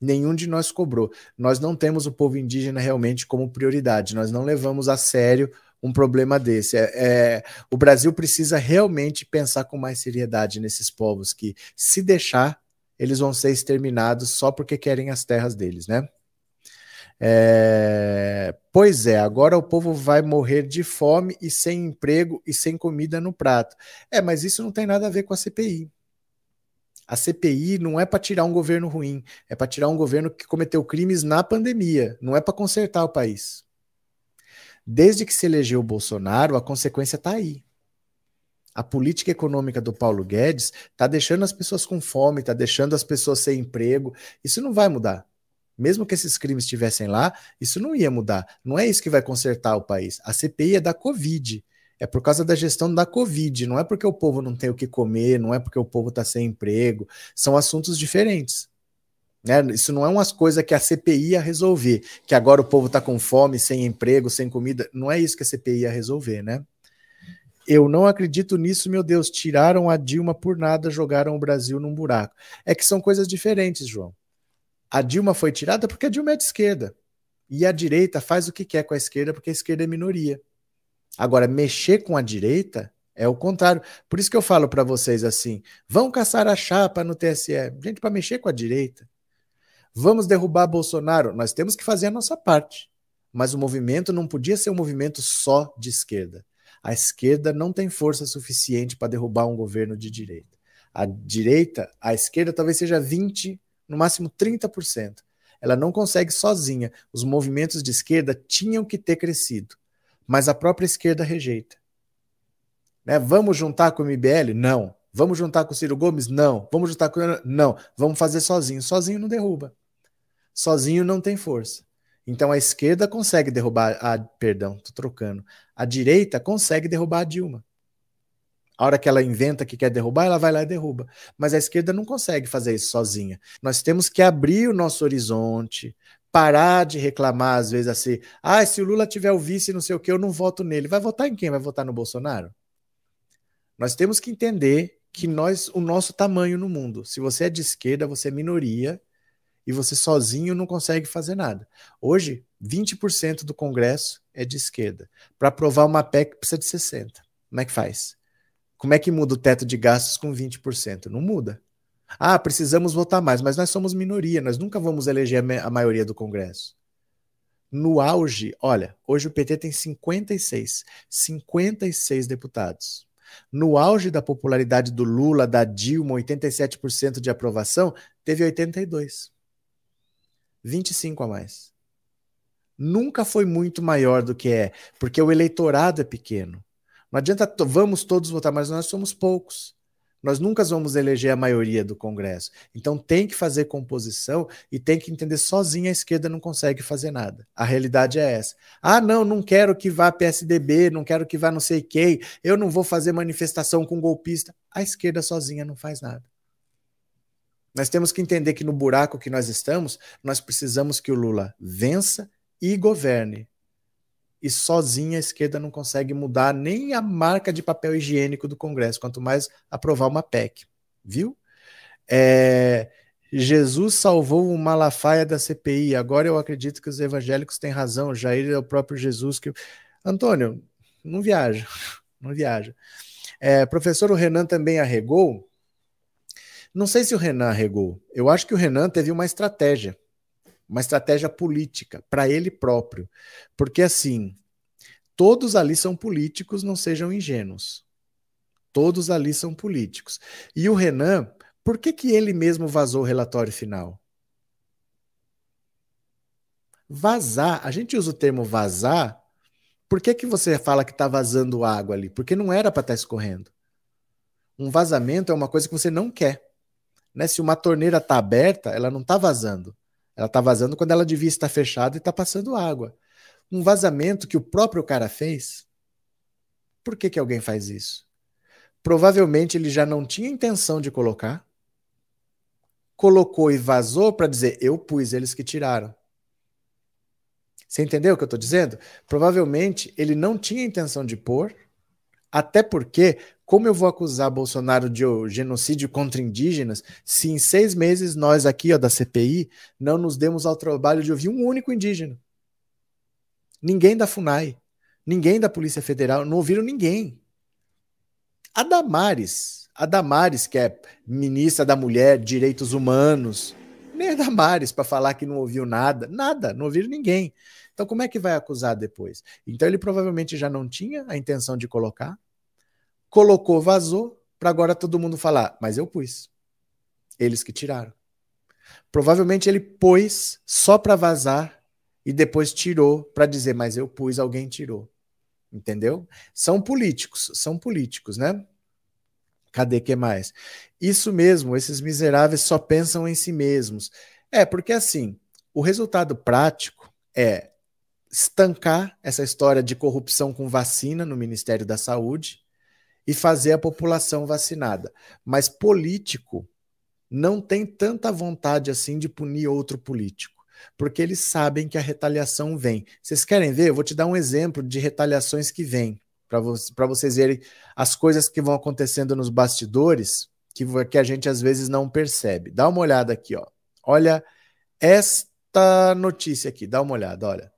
Nenhum de nós cobrou. Nós não temos o povo indígena realmente como prioridade. Nós não levamos a sério um problema desse. É, é, o Brasil precisa realmente pensar com mais seriedade nesses povos que, se deixar, eles vão ser exterminados só porque querem as terras deles, né? É, pois é, agora o povo vai morrer de fome e sem emprego e sem comida no prato. É, mas isso não tem nada a ver com a CPI. A CPI não é para tirar um governo ruim, é para tirar um governo que cometeu crimes na pandemia, não é para consertar o país. Desde que se elegeu o Bolsonaro, a consequência está aí. A política econômica do Paulo Guedes está deixando as pessoas com fome, está deixando as pessoas sem emprego. Isso não vai mudar. Mesmo que esses crimes estivessem lá, isso não ia mudar. Não é isso que vai consertar o país. A CPI é da Covid. É por causa da gestão da Covid. Não é porque o povo não tem o que comer, não é porque o povo está sem emprego. São assuntos diferentes. Né? Isso não é umas coisas que a CPI ia resolver. Que agora o povo está com fome, sem emprego, sem comida. Não é isso que a CPI ia resolver, né? Eu não acredito nisso, meu Deus. Tiraram a Dilma por nada, jogaram o Brasil num buraco. É que são coisas diferentes, João. A Dilma foi tirada porque a Dilma é de esquerda. E a direita faz o que quer com a esquerda porque a esquerda é minoria. Agora, mexer com a direita é o contrário. Por isso que eu falo para vocês assim: vão caçar a chapa no TSE. Gente, para mexer com a direita. Vamos derrubar Bolsonaro. Nós temos que fazer a nossa parte. mas o movimento não podia ser um movimento só de esquerda. A esquerda não tem força suficiente para derrubar um governo de direita. A direita, a esquerda talvez seja 20, no máximo 30%. Ela não consegue sozinha. Os movimentos de esquerda tinham que ter crescido, mas a própria esquerda rejeita. Né? Vamos juntar com o MBL? Não. Vamos juntar com o Ciro Gomes? Não. Vamos juntar com. Não. Vamos fazer sozinho. Sozinho não derruba. Sozinho não tem força. Então a esquerda consegue derrubar a. Perdão, tô trocando. A direita consegue derrubar a Dilma. A hora que ela inventa que quer derrubar, ela vai lá e derruba. Mas a esquerda não consegue fazer isso sozinha. Nós temos que abrir o nosso horizonte, parar de reclamar, às vezes, assim: ah, se o Lula tiver o vice, não sei o que, eu não voto nele. Vai votar em quem? Vai votar no Bolsonaro? Nós temos que entender que nós, o nosso tamanho no mundo. Se você é de esquerda, você é minoria e você sozinho não consegue fazer nada. Hoje, 20% do Congresso é de esquerda. Para aprovar uma PEC precisa de 60. Como é que faz? Como é que muda o teto de gastos com 20%? Não muda. Ah, precisamos votar mais, mas nós somos minoria, nós nunca vamos eleger a maioria do Congresso. No auge, olha, hoje o PT tem 56, 56 deputados. No auge da popularidade do Lula, da Dilma, 87% de aprovação, teve 82. 25 a mais. Nunca foi muito maior do que é, porque o eleitorado é pequeno. Não adianta, vamos todos votar, mas nós somos poucos. Nós nunca vamos eleger a maioria do Congresso. Então tem que fazer composição e tem que entender sozinha a esquerda não consegue fazer nada. A realidade é essa. Ah, não, não quero que vá PSDB, não quero que vá não sei quem, eu não vou fazer manifestação com golpista. A esquerda sozinha não faz nada. Nós temos que entender que no buraco que nós estamos, nós precisamos que o Lula vença e governe e sozinha a esquerda não consegue mudar nem a marca de papel higiênico do Congresso, quanto mais aprovar uma PEC, viu? É, Jesus salvou o Malafaia da CPI. Agora eu acredito que os evangélicos têm razão. Jair é o próprio Jesus que. Antônio, não viaja, não viaja. É, professor, o Renan também arregou. Não sei se o Renan arregou. Eu acho que o Renan teve uma estratégia uma estratégia política para ele próprio. Porque assim, todos ali são políticos, não sejam ingênuos. Todos ali são políticos. E o Renan, por que, que ele mesmo vazou o relatório final? Vazar, a gente usa o termo vazar, por que, que você fala que está vazando água ali? Porque não era para estar tá escorrendo. Um vazamento é uma coisa que você não quer. Né? Se uma torneira está aberta, ela não está vazando. Ela está vazando quando ela devia estar fechada e está passando água. Um vazamento que o próprio cara fez. Por que, que alguém faz isso? Provavelmente ele já não tinha intenção de colocar, colocou e vazou para dizer: eu pus, eles que tiraram. Você entendeu o que eu estou dizendo? Provavelmente ele não tinha intenção de pôr, até porque como eu vou acusar Bolsonaro de genocídio contra indígenas se em seis meses nós aqui ó, da CPI não nos demos ao trabalho de ouvir um único indígena? Ninguém da FUNAI, ninguém da Polícia Federal, não ouviram ninguém. A Damares, a Damares, que é ministra da Mulher, Direitos Humanos, nem Damares para falar que não ouviu nada, nada, não ouviram ninguém. Então, como é que vai acusar depois? Então, ele provavelmente já não tinha a intenção de colocar, colocou, vazou, para agora todo mundo falar, mas eu pus. Eles que tiraram. Provavelmente ele pôs só para vazar e depois tirou para dizer, mas eu pus, alguém tirou. Entendeu? São políticos, são políticos, né? Cadê que mais? Isso mesmo, esses miseráveis só pensam em si mesmos. É, porque assim, o resultado prático é estancar essa história de corrupção com vacina no Ministério da Saúde e fazer a população vacinada. Mas político não tem tanta vontade assim de punir outro político, porque eles sabem que a retaliação vem. Vocês querem ver? Eu vou te dar um exemplo de retaliações que vêm, para vo vocês verem as coisas que vão acontecendo nos bastidores, que, que a gente às vezes não percebe. Dá uma olhada aqui, ó. Olha esta notícia aqui, dá uma olhada, olha.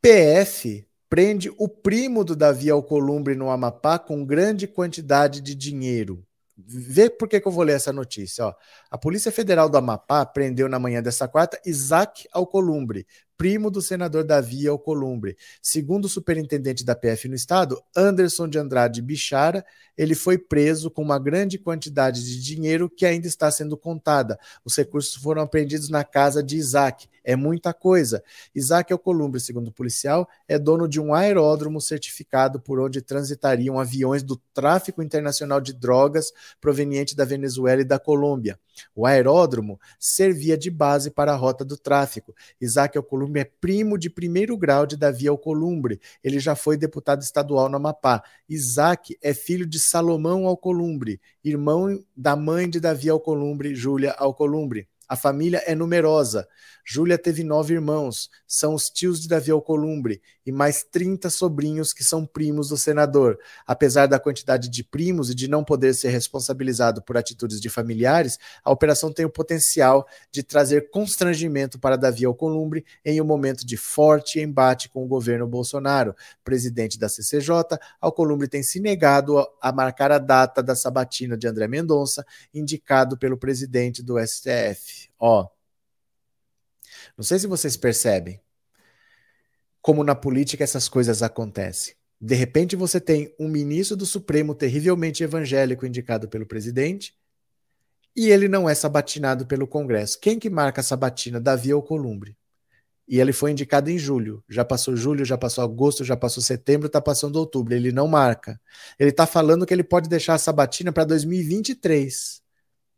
PF prende o primo do Davi Alcolumbre no Amapá com grande quantidade de dinheiro. Vê por que, que eu vou ler essa notícia. Ó. A Polícia Federal do Amapá prendeu na manhã dessa quarta Isaac Alcolumbre, primo do senador Davi Alcolumbre. Segundo o superintendente da PF no estado, Anderson de Andrade Bichara, ele foi preso com uma grande quantidade de dinheiro que ainda está sendo contada. Os recursos foram apreendidos na casa de Isaac. É muita coisa. Isaac Alcolumbre, segundo o policial, é dono de um aeródromo certificado por onde transitariam aviões do tráfico internacional de drogas proveniente da Venezuela e da Colômbia. O aeródromo servia de base para a rota do tráfico. Isaac Alcolumbre é primo de primeiro grau de Davi Alcolumbre. Ele já foi deputado estadual no Amapá. Isaac é filho de Salomão Alcolumbre, irmão da mãe de Davi Alcolumbre, Júlia Alcolumbre. A família é numerosa. Júlia teve nove irmãos, são os tios de Davi Alcolumbre, e mais 30 sobrinhos que são primos do senador. Apesar da quantidade de primos e de não poder ser responsabilizado por atitudes de familiares, a operação tem o potencial de trazer constrangimento para Davi Alcolumbre em um momento de forte embate com o governo Bolsonaro. Presidente da CCJ, Alcolumbre tem se negado a marcar a data da sabatina de André Mendonça, indicado pelo presidente do STF. Ó, não sei se vocês percebem como na política essas coisas acontecem. De repente você tem um ministro do Supremo terrivelmente evangélico indicado pelo presidente e ele não é sabatinado pelo Congresso. Quem que marca a sabatina? Davi Alcolumbre. E ele foi indicado em julho. Já passou julho, já passou agosto, já passou setembro, está passando outubro. Ele não marca. Ele está falando que ele pode deixar a sabatina para 2023.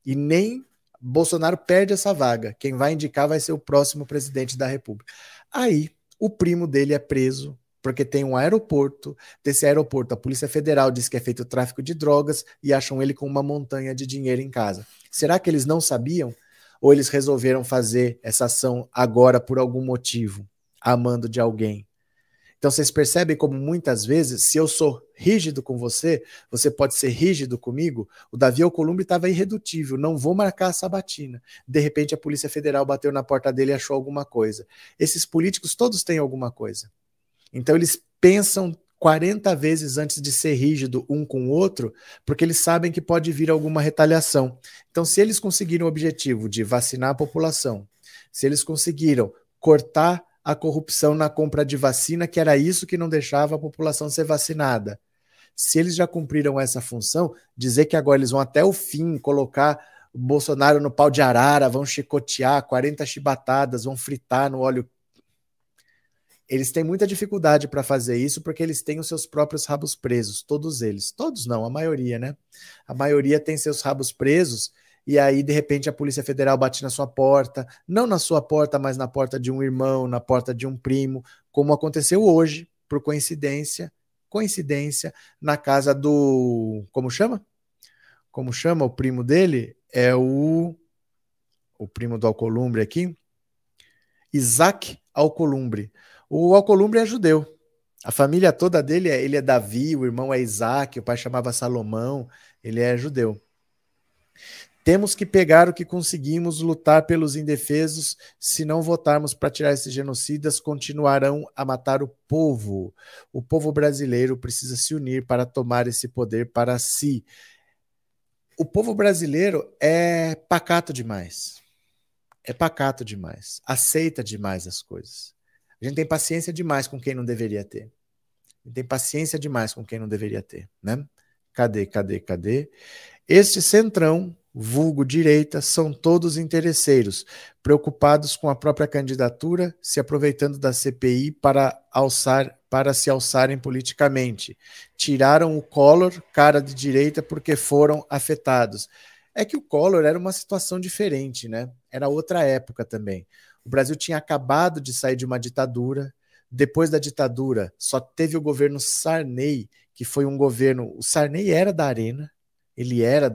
E nem Bolsonaro perde essa vaga. Quem vai indicar vai ser o próximo presidente da República. Aí, o primo dele é preso porque tem um aeroporto. Desse aeroporto, a Polícia Federal diz que é feito tráfico de drogas e acham ele com uma montanha de dinheiro em casa. Será que eles não sabiam? Ou eles resolveram fazer essa ação agora por algum motivo, amando de alguém? Então vocês percebem como muitas vezes, se eu sou rígido com você, você pode ser rígido comigo. O Davi Alcolumbre estava irredutível, não vou marcar a sabatina. De repente a Polícia Federal bateu na porta dele e achou alguma coisa. Esses políticos todos têm alguma coisa. Então eles pensam 40 vezes antes de ser rígido um com o outro, porque eles sabem que pode vir alguma retaliação. Então, se eles conseguiram o objetivo de vacinar a população, se eles conseguiram cortar a corrupção na compra de vacina, que era isso que não deixava a população ser vacinada. Se eles já cumpriram essa função, dizer que agora eles vão até o fim colocar Bolsonaro no pau de arara, vão chicotear 40 chibatadas, vão fritar no óleo. Eles têm muita dificuldade para fazer isso porque eles têm os seus próprios rabos presos, todos eles. Todos não, a maioria, né? A maioria tem seus rabos presos e aí de repente a Polícia Federal bate na sua porta, não na sua porta, mas na porta de um irmão, na porta de um primo, como aconteceu hoje, por coincidência, coincidência, na casa do, como chama? Como chama o primo dele? É o o primo do Alcolumbre aqui, Isaac Alcolumbre. O Alcolumbre é judeu. A família toda dele é, ele é Davi, o irmão é Isaac, o pai chamava Salomão, ele é judeu. Temos que pegar o que conseguimos, lutar pelos indefesos. Se não votarmos para tirar esses genocidas, continuarão a matar o povo. O povo brasileiro precisa se unir para tomar esse poder para si. O povo brasileiro é pacato demais. É pacato demais. Aceita demais as coisas. A gente tem paciência demais com quem não deveria ter. Tem paciência demais com quem não deveria ter, né? Cadê, cadê, cadê? Este centrão vulgo direita, são todos interesseiros, preocupados com a própria candidatura, se aproveitando da CPI para alçar para se alçarem politicamente. Tiraram o Collor, cara de direita, porque foram afetados. É que o Collor era uma situação diferente, né? Era outra época também. O Brasil tinha acabado de sair de uma ditadura. Depois da ditadura, só teve o governo Sarney, que foi um governo. O Sarney era da Arena, ele era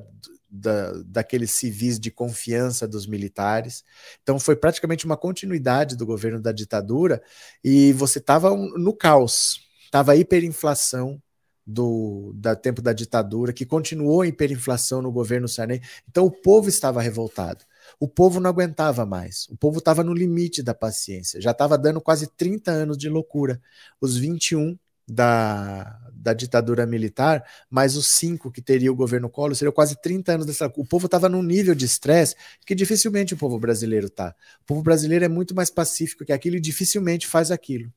da, daqueles civis de confiança dos militares. Então foi praticamente uma continuidade do governo da ditadura e você estava no caos, estava hiperinflação do da tempo da ditadura, que continuou a hiperinflação no governo Sarney. Então o povo estava revoltado. O povo não aguentava mais. O povo estava no limite da paciência. Já estava dando quase 30 anos de loucura. Os 21 da, da ditadura militar, mas os cinco que teria o governo Collor seriam quase 30 anos dessa. O povo estava num nível de estresse que dificilmente o povo brasileiro tá. O povo brasileiro é muito mais pacífico que aquilo e dificilmente faz aquilo.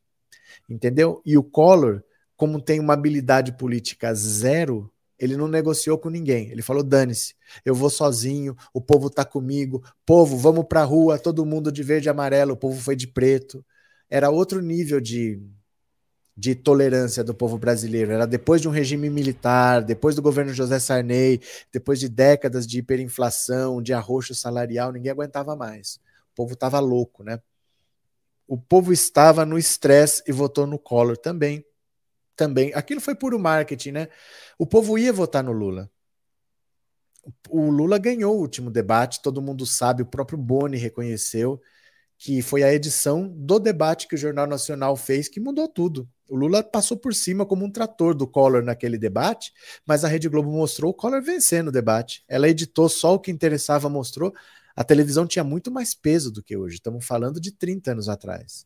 Entendeu? E o Collor, como tem uma habilidade política zero, ele não negociou com ninguém. Ele falou: dane-se, eu vou sozinho, o povo tá comigo. Povo, vamos pra rua, todo mundo de verde e amarelo, o povo foi de preto. Era outro nível de, de tolerância do povo brasileiro. Era depois de um regime militar, depois do governo José Sarney, depois de décadas de hiperinflação, de arroxo salarial, ninguém aguentava mais. O povo estava louco, né? O povo estava no estresse e votou no Collor também. Também. Aquilo foi puro marketing, né? O povo ia votar no Lula. O Lula ganhou o último debate, todo mundo sabe, o próprio Boni reconheceu que foi a edição do debate que o Jornal Nacional fez que mudou tudo. O Lula passou por cima como um trator do Collor naquele debate, mas a Rede Globo mostrou o Collor vencendo o debate. Ela editou só o que interessava, mostrou. A televisão tinha muito mais peso do que hoje. Estamos falando de 30 anos atrás.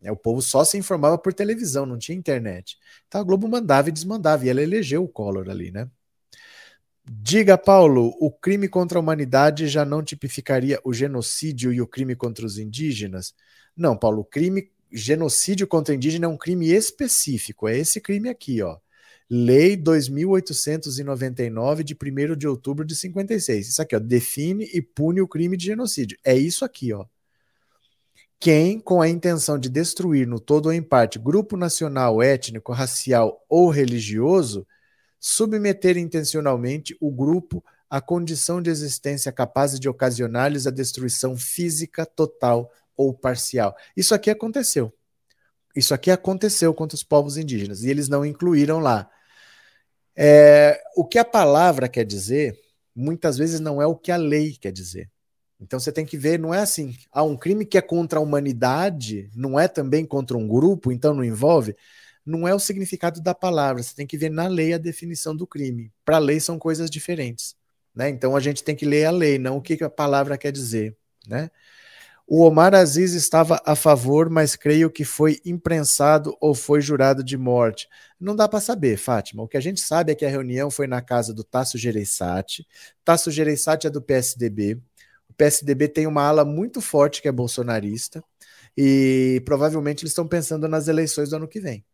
É, o povo só se informava por televisão, não tinha internet. Então a Globo mandava e desmandava, e ela elegeu o Collor ali, né? Diga, Paulo, o crime contra a humanidade já não tipificaria o genocídio e o crime contra os indígenas? Não, Paulo, o crime genocídio contra indígena é um crime específico, é esse crime aqui, ó. Lei 2899 de 1 de outubro de 56. Isso aqui, ó, define e pune o crime de genocídio. É isso aqui, ó. Quem, com a intenção de destruir no todo ou em parte grupo nacional, étnico, racial ou religioso, submeter intencionalmente o grupo à condição de existência capaz de ocasionar-lhes a destruição física total ou parcial. Isso aqui aconteceu. Isso aqui aconteceu contra os povos indígenas e eles não incluíram lá. É, o que a palavra quer dizer, muitas vezes não é o que a lei quer dizer. Então você tem que ver, não é assim. Ah, um crime que é contra a humanidade não é também contra um grupo, então não envolve não é o significado da palavra, você tem que ver na lei a definição do crime. Para a lei são coisas diferentes. Né? Então a gente tem que ler a lei, não o que a palavra quer dizer. Né? O Omar Aziz estava a favor, mas creio que foi imprensado ou foi jurado de morte. Não dá para saber, Fátima. O que a gente sabe é que a reunião foi na casa do Tasso Gereissati. Tasso Gereissati é do PSDB. O PSDB tem uma ala muito forte que é bolsonarista e provavelmente eles estão pensando nas eleições do ano que vem.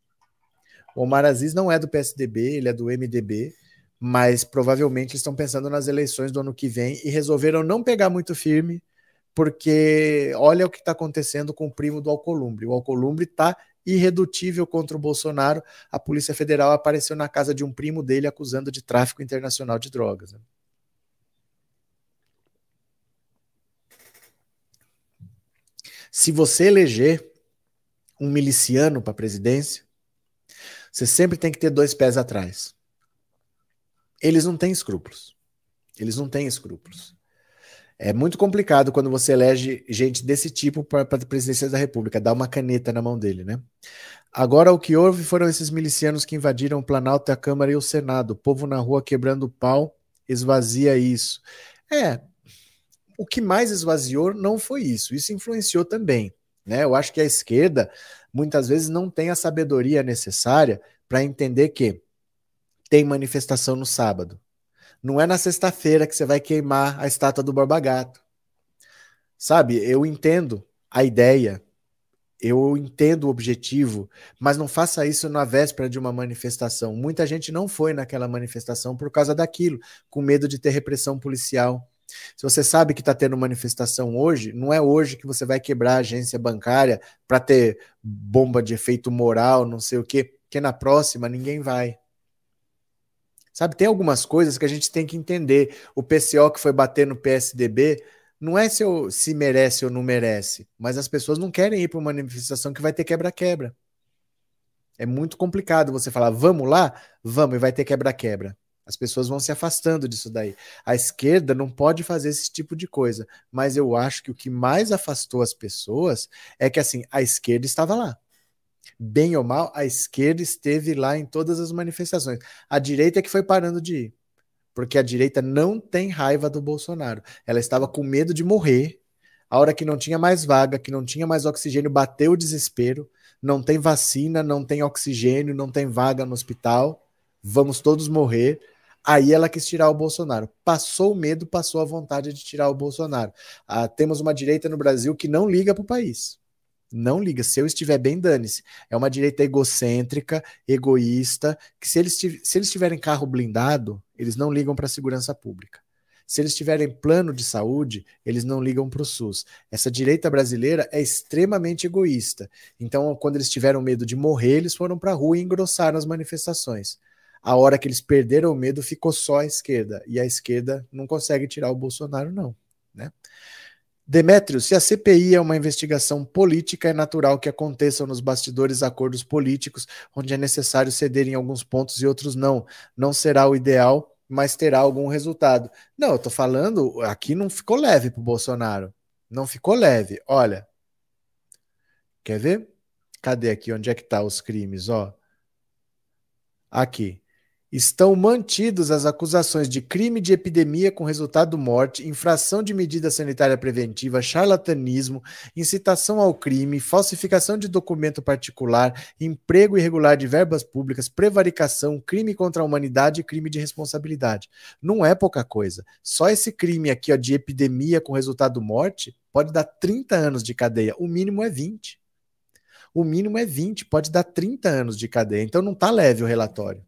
O Omar Aziz não é do PSDB, ele é do MDB, mas provavelmente estão pensando nas eleições do ano que vem e resolveram não pegar muito firme, porque olha o que está acontecendo com o primo do Alcolumbre. O Alcolumbre está irredutível contra o Bolsonaro. A Polícia Federal apareceu na casa de um primo dele acusando de tráfico internacional de drogas. Né? Se você eleger um miliciano para a presidência, você sempre tem que ter dois pés atrás. Eles não têm escrúpulos. Eles não têm escrúpulos. É muito complicado quando você elege gente desse tipo para a presidência da República, dar uma caneta na mão dele, né? Agora o que houve foram esses milicianos que invadiram o Planalto, a Câmara e o Senado. O povo na rua quebrando o pau esvazia isso. É, o que mais esvaziou não foi isso. Isso influenciou também. Né? Eu acho que a esquerda muitas vezes não tem a sabedoria necessária para entender que tem manifestação no sábado. Não é na sexta-feira que você vai queimar a estátua do Borba Gato. Sabe, eu entendo a ideia, eu entendo o objetivo, mas não faça isso na véspera de uma manifestação. Muita gente não foi naquela manifestação por causa daquilo, com medo de ter repressão policial. Se você sabe que está tendo manifestação hoje, não é hoje que você vai quebrar a agência bancária para ter bomba de efeito moral, não sei o quê, porque na próxima ninguém vai. Sabe, tem algumas coisas que a gente tem que entender. O PCO que foi bater no PSDB não é se, eu, se merece ou não merece, mas as pessoas não querem ir para uma manifestação que vai ter quebra-quebra. É muito complicado você falar, vamos lá? Vamos, e vai ter quebra-quebra. As pessoas vão se afastando disso daí. A esquerda não pode fazer esse tipo de coisa, mas eu acho que o que mais afastou as pessoas é que assim, a esquerda estava lá. Bem ou mal, a esquerda esteve lá em todas as manifestações. A direita é que foi parando de ir. Porque a direita não tem raiva do Bolsonaro. Ela estava com medo de morrer. A hora que não tinha mais vaga, que não tinha mais oxigênio, bateu o desespero não tem vacina, não tem oxigênio, não tem vaga no hospital, vamos todos morrer. Aí ela quis tirar o Bolsonaro. Passou o medo, passou a vontade de tirar o Bolsonaro. Ah, temos uma direita no Brasil que não liga para o país. Não liga. Se eu estiver bem, dane-se. É uma direita egocêntrica, egoísta, que se eles, se eles tiverem carro blindado, eles não ligam para a segurança pública. Se eles tiverem plano de saúde, eles não ligam para o SUS. Essa direita brasileira é extremamente egoísta. Então, quando eles tiveram medo de morrer, eles foram para a rua e engrossaram as manifestações. A hora que eles perderam o medo, ficou só a esquerda. E a esquerda não consegue tirar o Bolsonaro, não. Né? Demétrio, se a CPI é uma investigação política, é natural que aconteçam nos bastidores acordos políticos, onde é necessário ceder em alguns pontos e outros não. Não será o ideal, mas terá algum resultado. Não, eu tô falando, aqui não ficou leve pro Bolsonaro. Não ficou leve. Olha. Quer ver? Cadê aqui? Onde é que tá os crimes, ó? Aqui estão mantidos as acusações de crime de epidemia com resultado morte, infração de medida sanitária preventiva, charlatanismo, incitação ao crime, falsificação de documento particular, emprego irregular de verbas públicas, prevaricação, crime contra a humanidade e crime de responsabilidade. Não é pouca coisa. Só esse crime aqui ó, de epidemia com resultado morte pode dar 30 anos de cadeia. O mínimo é 20. O mínimo é 20, pode dar 30 anos de cadeia. Então não está leve o relatório.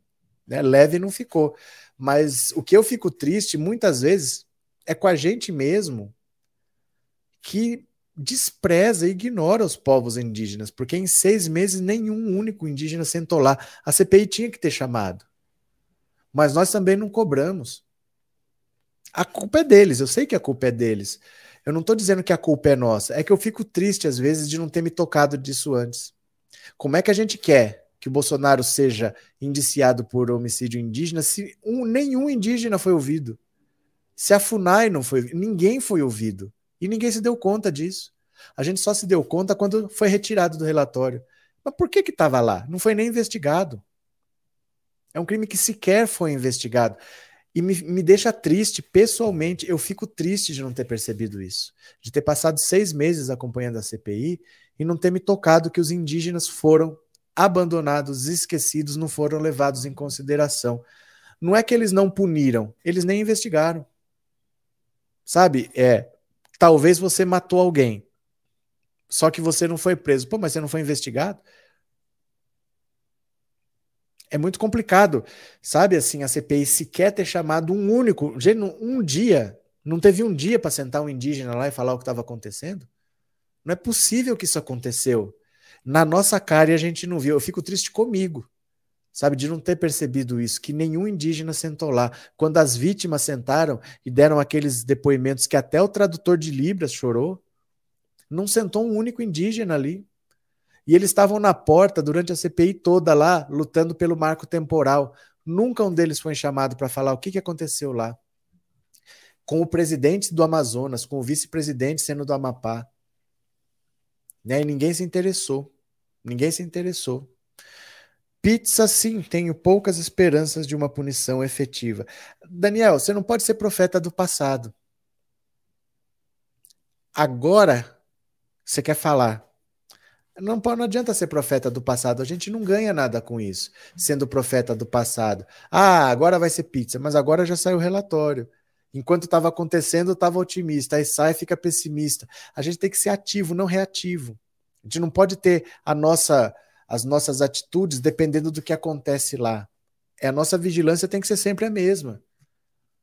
Né? Leve não ficou. Mas o que eu fico triste muitas vezes é com a gente mesmo que despreza e ignora os povos indígenas, porque em seis meses nenhum único indígena sentou lá. A CPI tinha que ter chamado. Mas nós também não cobramos. A culpa é deles, eu sei que a culpa é deles. Eu não estou dizendo que a culpa é nossa, é que eu fico triste às vezes de não ter me tocado disso antes. Como é que a gente quer que o Bolsonaro seja indiciado por homicídio indígena se um, nenhum indígena foi ouvido. Se a FUNAI não foi, ninguém foi ouvido. E ninguém se deu conta disso. A gente só se deu conta quando foi retirado do relatório. Mas por que que estava lá? Não foi nem investigado. É um crime que sequer foi investigado. E me, me deixa triste, pessoalmente, eu fico triste de não ter percebido isso. De ter passado seis meses acompanhando a CPI e não ter me tocado que os indígenas foram abandonados, esquecidos, não foram levados em consideração. Não é que eles não puniram, eles nem investigaram. Sabe? É, talvez você matou alguém, só que você não foi preso. Pô, mas você não foi investigado? É muito complicado, sabe? Assim, a CPI sequer ter chamado um único, um dia, não teve um dia para sentar um indígena lá e falar o que estava acontecendo. Não é possível que isso aconteceu na nossa cara e a gente não viu. Eu fico triste comigo, sabe, de não ter percebido isso, que nenhum indígena sentou lá. Quando as vítimas sentaram e deram aqueles depoimentos que até o tradutor de Libras chorou, não sentou um único indígena ali. E eles estavam na porta durante a CPI toda lá, lutando pelo marco temporal. Nunca um deles foi chamado para falar o que, que aconteceu lá. Com o presidente do Amazonas, com o vice-presidente sendo do Amapá. Né? E ninguém se interessou. Ninguém se interessou. Pizza, sim, tenho poucas esperanças de uma punição efetiva. Daniel, você não pode ser profeta do passado. Agora você quer falar. Não, não adianta ser profeta do passado, a gente não ganha nada com isso, sendo profeta do passado. Ah, agora vai ser pizza, mas agora já saiu o relatório. Enquanto estava acontecendo, estava otimista, aí sai fica pessimista. A gente tem que ser ativo, não reativo. A gente não pode ter a nossa, as nossas atitudes dependendo do que acontece lá. É, a nossa vigilância tem que ser sempre a mesma.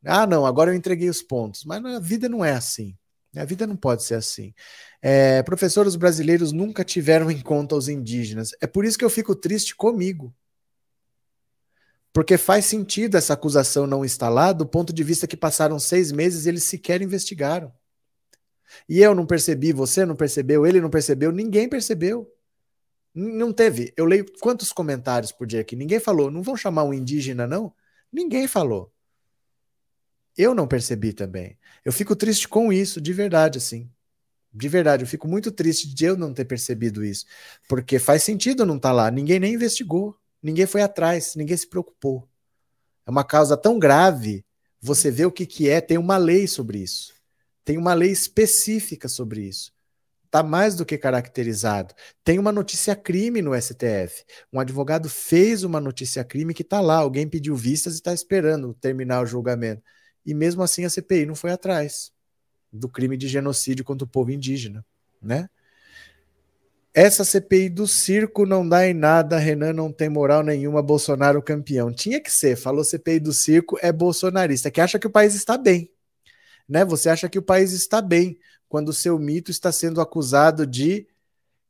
Ah, não, agora eu entreguei os pontos. Mas a vida não é assim. A vida não pode ser assim. É, professores brasileiros nunca tiveram em conta os indígenas. É por isso que eu fico triste comigo. Porque faz sentido essa acusação não lá, do ponto de vista que passaram seis meses e eles sequer investigaram. E eu não percebi, você não percebeu, ele não percebeu, ninguém percebeu. Não teve. Eu leio quantos comentários por dia aqui? Ninguém falou. Não vão chamar um indígena, não? Ninguém falou. Eu não percebi também. Eu fico triste com isso, de verdade, assim. De verdade, eu fico muito triste de eu não ter percebido isso. Porque faz sentido não estar tá lá. Ninguém nem investigou. Ninguém foi atrás. Ninguém se preocupou. É uma causa tão grave. Você vê o que, que é, tem uma lei sobre isso. Tem uma lei específica sobre isso. Está mais do que caracterizado. Tem uma notícia crime no STF. Um advogado fez uma notícia crime que está lá. Alguém pediu vistas e está esperando terminar o julgamento. E mesmo assim a CPI não foi atrás do crime de genocídio contra o povo indígena, né? Essa CPI do circo não dá em nada, Renan não tem moral nenhuma, Bolsonaro campeão. Tinha que ser, falou CPI do circo, é bolsonarista, que acha que o país está bem. Né? Você acha que o país está bem quando o seu mito está sendo acusado de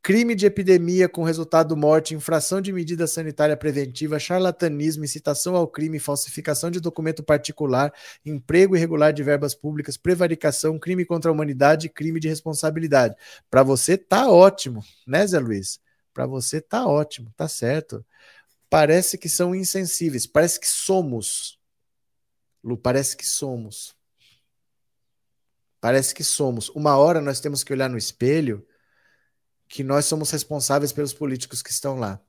crime de epidemia com resultado morte, infração de medida sanitária preventiva, charlatanismo, incitação ao crime, falsificação de documento particular, emprego irregular de verbas públicas, prevaricação, crime contra a humanidade, crime de responsabilidade. Para você tá ótimo, né, Zé Luiz? Para você tá ótimo, tá certo. Parece que são insensíveis, parece que somos. Lu, parece que somos. Parece que somos. Uma hora nós temos que olhar no espelho que nós somos responsáveis pelos políticos que estão lá.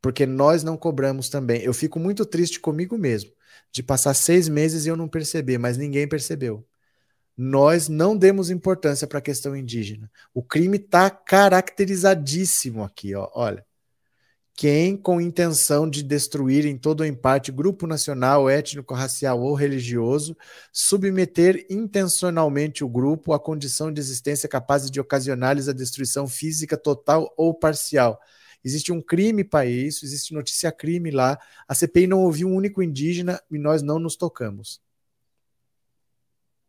Porque nós não cobramos também. Eu fico muito triste comigo mesmo de passar seis meses e eu não perceber, mas ninguém percebeu. Nós não demos importância para a questão indígena. O crime está caracterizadíssimo aqui, ó. Olha quem, com intenção de destruir em todo ou em parte grupo nacional, étnico, racial ou religioso, submeter intencionalmente o grupo à condição de existência capaz de ocasionar-lhes a destruição física total ou parcial. Existe um crime para isso, existe notícia crime lá. A CPI não ouviu um único indígena e nós não nos tocamos.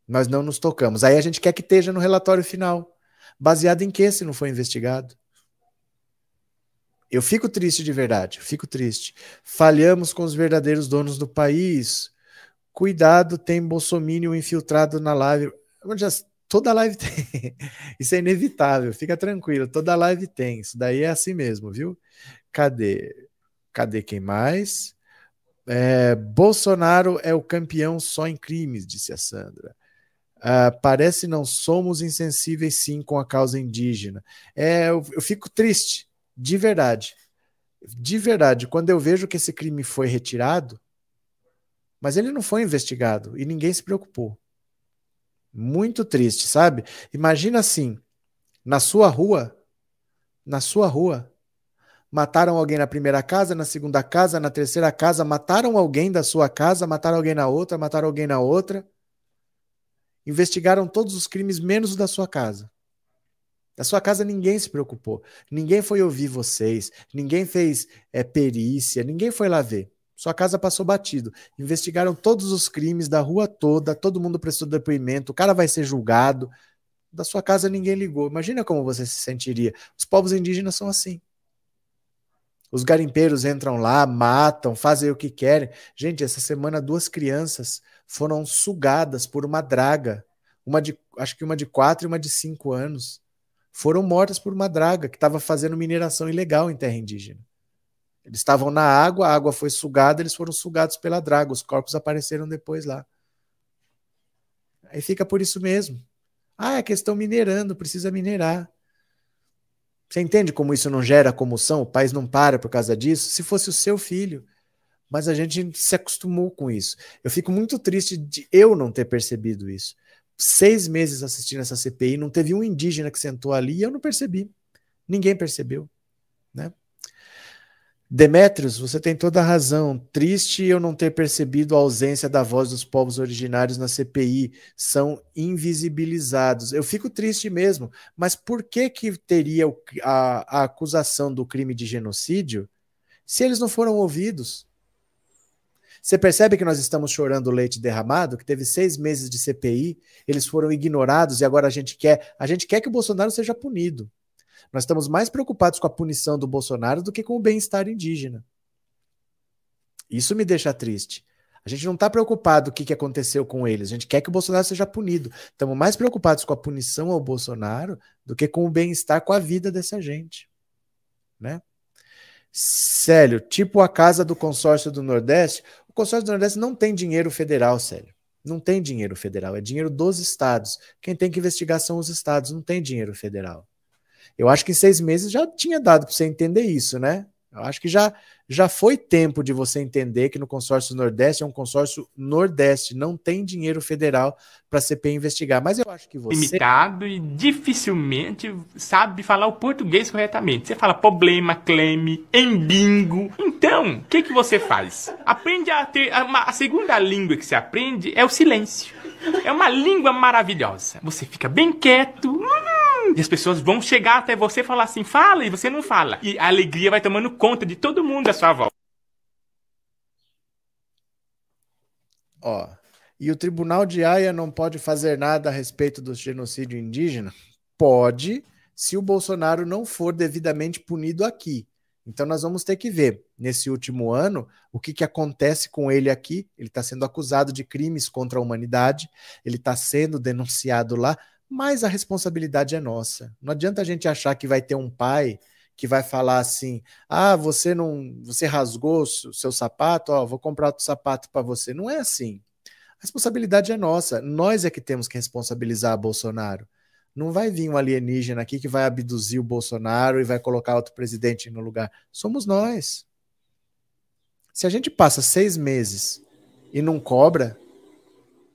Nós não nos tocamos. Aí a gente quer que esteja no relatório final. Baseado em que se não foi investigado? Eu fico triste de verdade, eu fico triste. Falhamos com os verdadeiros donos do país. Cuidado, tem bolsomínio infiltrado na live. Toda live tem. Isso é inevitável, fica tranquilo. Toda live tem. Isso daí é assim mesmo, viu? Cadê? Cadê quem mais? É, Bolsonaro é o campeão só em crimes, disse a Sandra. Uh, parece não somos insensíveis sim com a causa indígena. É, eu, eu fico triste de verdade. De verdade, quando eu vejo que esse crime foi retirado, mas ele não foi investigado e ninguém se preocupou. Muito triste, sabe? Imagina assim, na sua rua, na sua rua, mataram alguém na primeira casa, na segunda casa, na terceira casa, mataram alguém da sua casa, mataram alguém na outra, mataram alguém na outra. Investigaram todos os crimes menos o da sua casa. Na sua casa ninguém se preocupou, ninguém foi ouvir vocês, ninguém fez é, perícia, ninguém foi lá ver. Sua casa passou batido. Investigaram todos os crimes da rua toda, todo mundo prestou depoimento, o cara vai ser julgado. Da sua casa ninguém ligou. Imagina como você se sentiria. Os povos indígenas são assim. Os garimpeiros entram lá, matam, fazem o que querem. Gente, essa semana duas crianças foram sugadas por uma draga. Uma de, acho que uma de quatro e uma de cinco anos foram mortas por uma draga que estava fazendo mineração ilegal em terra indígena. Eles estavam na água, a água foi sugada, eles foram sugados pela draga, os corpos apareceram depois lá. Aí fica por isso mesmo. Ah, é questão minerando, precisa minerar. Você entende como isso não gera comoção? O país não para por causa disso? Se fosse o seu filho. Mas a gente se acostumou com isso. Eu fico muito triste de eu não ter percebido isso seis meses assistindo essa CPI, não teve um indígena que sentou ali e eu não percebi. Ninguém percebeu, né? Demetrios, você tem toda a razão. Triste eu não ter percebido a ausência da voz dos povos originários na CPI. São invisibilizados. Eu fico triste mesmo. Mas por que que teria a, a acusação do crime de genocídio se eles não foram ouvidos? Você percebe que nós estamos chorando leite derramado, que teve seis meses de CPI, eles foram ignorados e agora a gente quer, a gente quer que o Bolsonaro seja punido. Nós estamos mais preocupados com a punição do Bolsonaro do que com o bem-estar indígena. Isso me deixa triste. A gente não está preocupado com o que, aconteceu com eles. A gente quer que o Bolsonaro seja punido. Estamos mais preocupados com a punição ao Bolsonaro do que com o bem-estar, com a vida dessa gente. Né? Célio, tipo a casa do consórcio do Nordeste, o consórcio do Nordeste não tem dinheiro federal, Célio. Não tem dinheiro federal, é dinheiro dos estados. Quem tem que investigar são os estados, não tem dinheiro federal. Eu acho que em seis meses já tinha dado para você entender isso, né? Eu acho que já, já foi tempo de você entender que no consórcio Nordeste é um consórcio Nordeste, não tem dinheiro federal para a CPI investigar. Mas eu acho que você. Limitado e dificilmente sabe falar o português corretamente. Você fala problema, claim, embingo. Então, o que, que você faz? Aprende a ter. A, a segunda língua que você aprende é o silêncio. É uma língua maravilhosa. Você fica bem quieto. Hum, e as pessoas vão chegar até você e falar assim: fala, e você não fala. E a alegria vai tomando conta de todo mundo à sua Ó, e o Tribunal de Haia não pode fazer nada a respeito do genocídio indígena? Pode, se o Bolsonaro não for devidamente punido aqui. Então nós vamos ter que ver nesse último ano o que, que acontece com ele aqui. Ele está sendo acusado de crimes contra a humanidade, ele está sendo denunciado lá, mas a responsabilidade é nossa. Não adianta a gente achar que vai ter um pai que vai falar assim: ah, você não, você rasgou o seu sapato, ó, vou comprar outro sapato para você. Não é assim. A responsabilidade é nossa. Nós é que temos que responsabilizar Bolsonaro. Não vai vir um alienígena aqui que vai abduzir o Bolsonaro e vai colocar outro presidente no lugar. Somos nós. Se a gente passa seis meses e não cobra,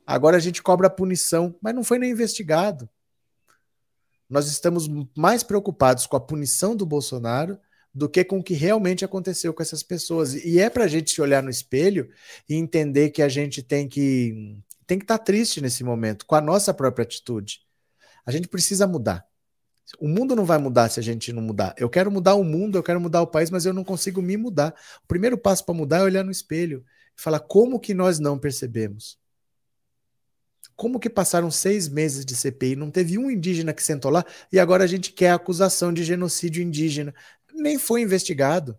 agora a gente cobra a punição, mas não foi nem investigado. Nós estamos mais preocupados com a punição do Bolsonaro do que com o que realmente aconteceu com essas pessoas. E é para a gente se olhar no espelho e entender que a gente tem que tem que estar tá triste nesse momento com a nossa própria atitude. A gente precisa mudar. O mundo não vai mudar se a gente não mudar. Eu quero mudar o mundo, eu quero mudar o país, mas eu não consigo me mudar. O primeiro passo para mudar é olhar no espelho e falar como que nós não percebemos. Como que passaram seis meses de CPI, não teve um indígena que sentou lá e agora a gente quer acusação de genocídio indígena. Nem foi investigado.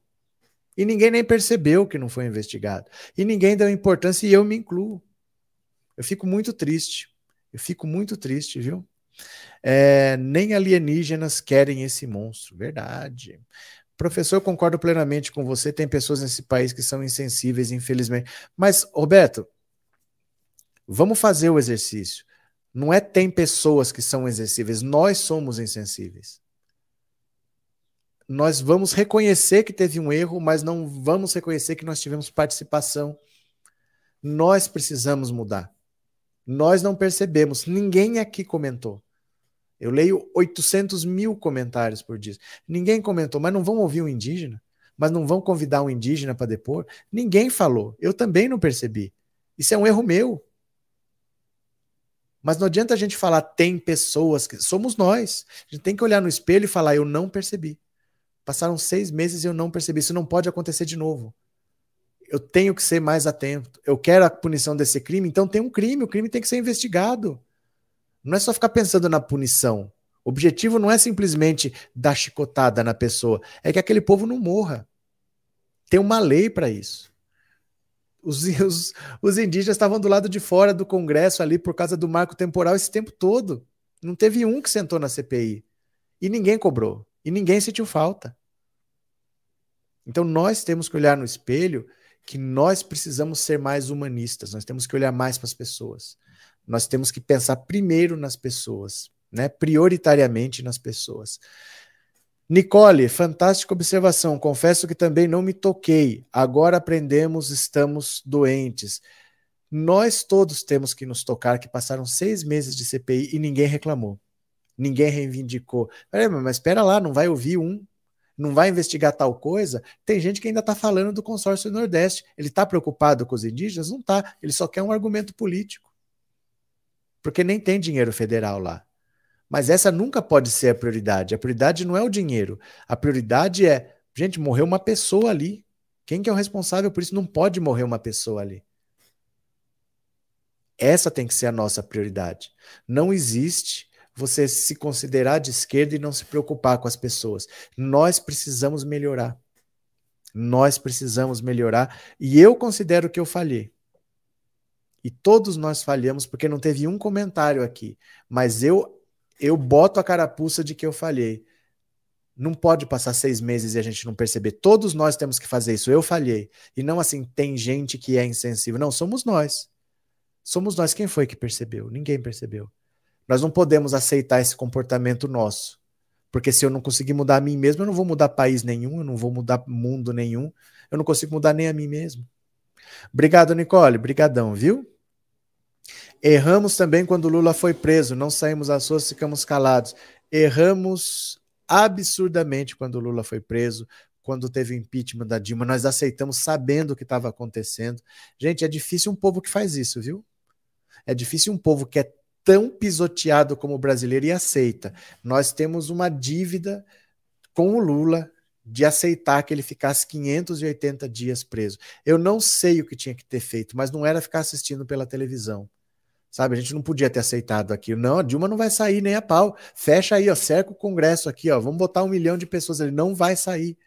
E ninguém nem percebeu que não foi investigado. E ninguém deu importância e eu me incluo. Eu fico muito triste. Eu fico muito triste, viu? É, nem alienígenas querem esse monstro. Verdade. Professor, concordo plenamente com você. Tem pessoas nesse país que são insensíveis, infelizmente. Mas, Roberto, vamos fazer o exercício. Não é tem pessoas que são insensíveis, nós somos insensíveis. Nós vamos reconhecer que teve um erro, mas não vamos reconhecer que nós tivemos participação. Nós precisamos mudar. Nós não percebemos, ninguém aqui comentou. Eu leio 800 mil comentários por dia. Ninguém comentou, mas não vão ouvir um indígena? Mas não vão convidar um indígena para depor? Ninguém falou. Eu também não percebi. Isso é um erro meu. Mas não adianta a gente falar tem pessoas que. Somos nós. A gente tem que olhar no espelho e falar, eu não percebi. Passaram seis meses e eu não percebi. Isso não pode acontecer de novo. Eu tenho que ser mais atento. Eu quero a punição desse crime, então tem um crime. O crime tem que ser investigado. Não é só ficar pensando na punição. O objetivo não é simplesmente dar chicotada na pessoa, é que aquele povo não morra. Tem uma lei para isso. Os, os, os, indígenas estavam do lado de fora do Congresso ali por causa do marco temporal esse tempo todo. Não teve um que sentou na CPI. E ninguém cobrou. E ninguém sentiu falta. Então nós temos que olhar no espelho que nós precisamos ser mais humanistas, nós temos que olhar mais para as pessoas nós temos que pensar primeiro nas pessoas, né? prioritariamente nas pessoas. Nicole, fantástica observação. Confesso que também não me toquei. Agora aprendemos, estamos doentes. Nós todos temos que nos tocar, que passaram seis meses de CPI e ninguém reclamou. Ninguém reivindicou. Mas espera lá, não vai ouvir um, não vai investigar tal coisa. Tem gente que ainda está falando do consórcio Nordeste. Ele está preocupado com os indígenas? Não está. Ele só quer um argumento político porque nem tem dinheiro federal lá. Mas essa nunca pode ser a prioridade. A prioridade não é o dinheiro. A prioridade é, gente, morreu uma pessoa ali. Quem que é o responsável por isso? Não pode morrer uma pessoa ali. Essa tem que ser a nossa prioridade. Não existe você se considerar de esquerda e não se preocupar com as pessoas. Nós precisamos melhorar. Nós precisamos melhorar. E eu considero que eu falhei. E todos nós falhamos porque não teve um comentário aqui. Mas eu eu boto a carapuça de que eu falhei. Não pode passar seis meses e a gente não perceber. Todos nós temos que fazer isso. Eu falhei. E não assim, tem gente que é insensível. Não, somos nós. Somos nós. Quem foi que percebeu? Ninguém percebeu. Nós não podemos aceitar esse comportamento nosso. Porque se eu não conseguir mudar a mim mesmo, eu não vou mudar país nenhum, eu não vou mudar mundo nenhum, eu não consigo mudar nem a mim mesmo. Obrigado, Nicole. Brigadão, viu? Erramos também quando Lula foi preso, não saímos às ruas, ficamos calados. Erramos absurdamente quando Lula foi preso, quando teve impeachment da Dilma, nós aceitamos sabendo o que estava acontecendo. Gente, é difícil um povo que faz isso, viu? É difícil um povo que é tão pisoteado como o brasileiro e aceita. Nós temos uma dívida com o Lula de aceitar que ele ficasse 580 dias preso. Eu não sei o que tinha que ter feito, mas não era ficar assistindo pela televisão. Sabe, a gente não podia ter aceitado aquilo. Não, a Dilma não vai sair nem a pau. Fecha aí, ó, cerca o Congresso aqui, ó. Vamos botar um milhão de pessoas. Ele não vai sair.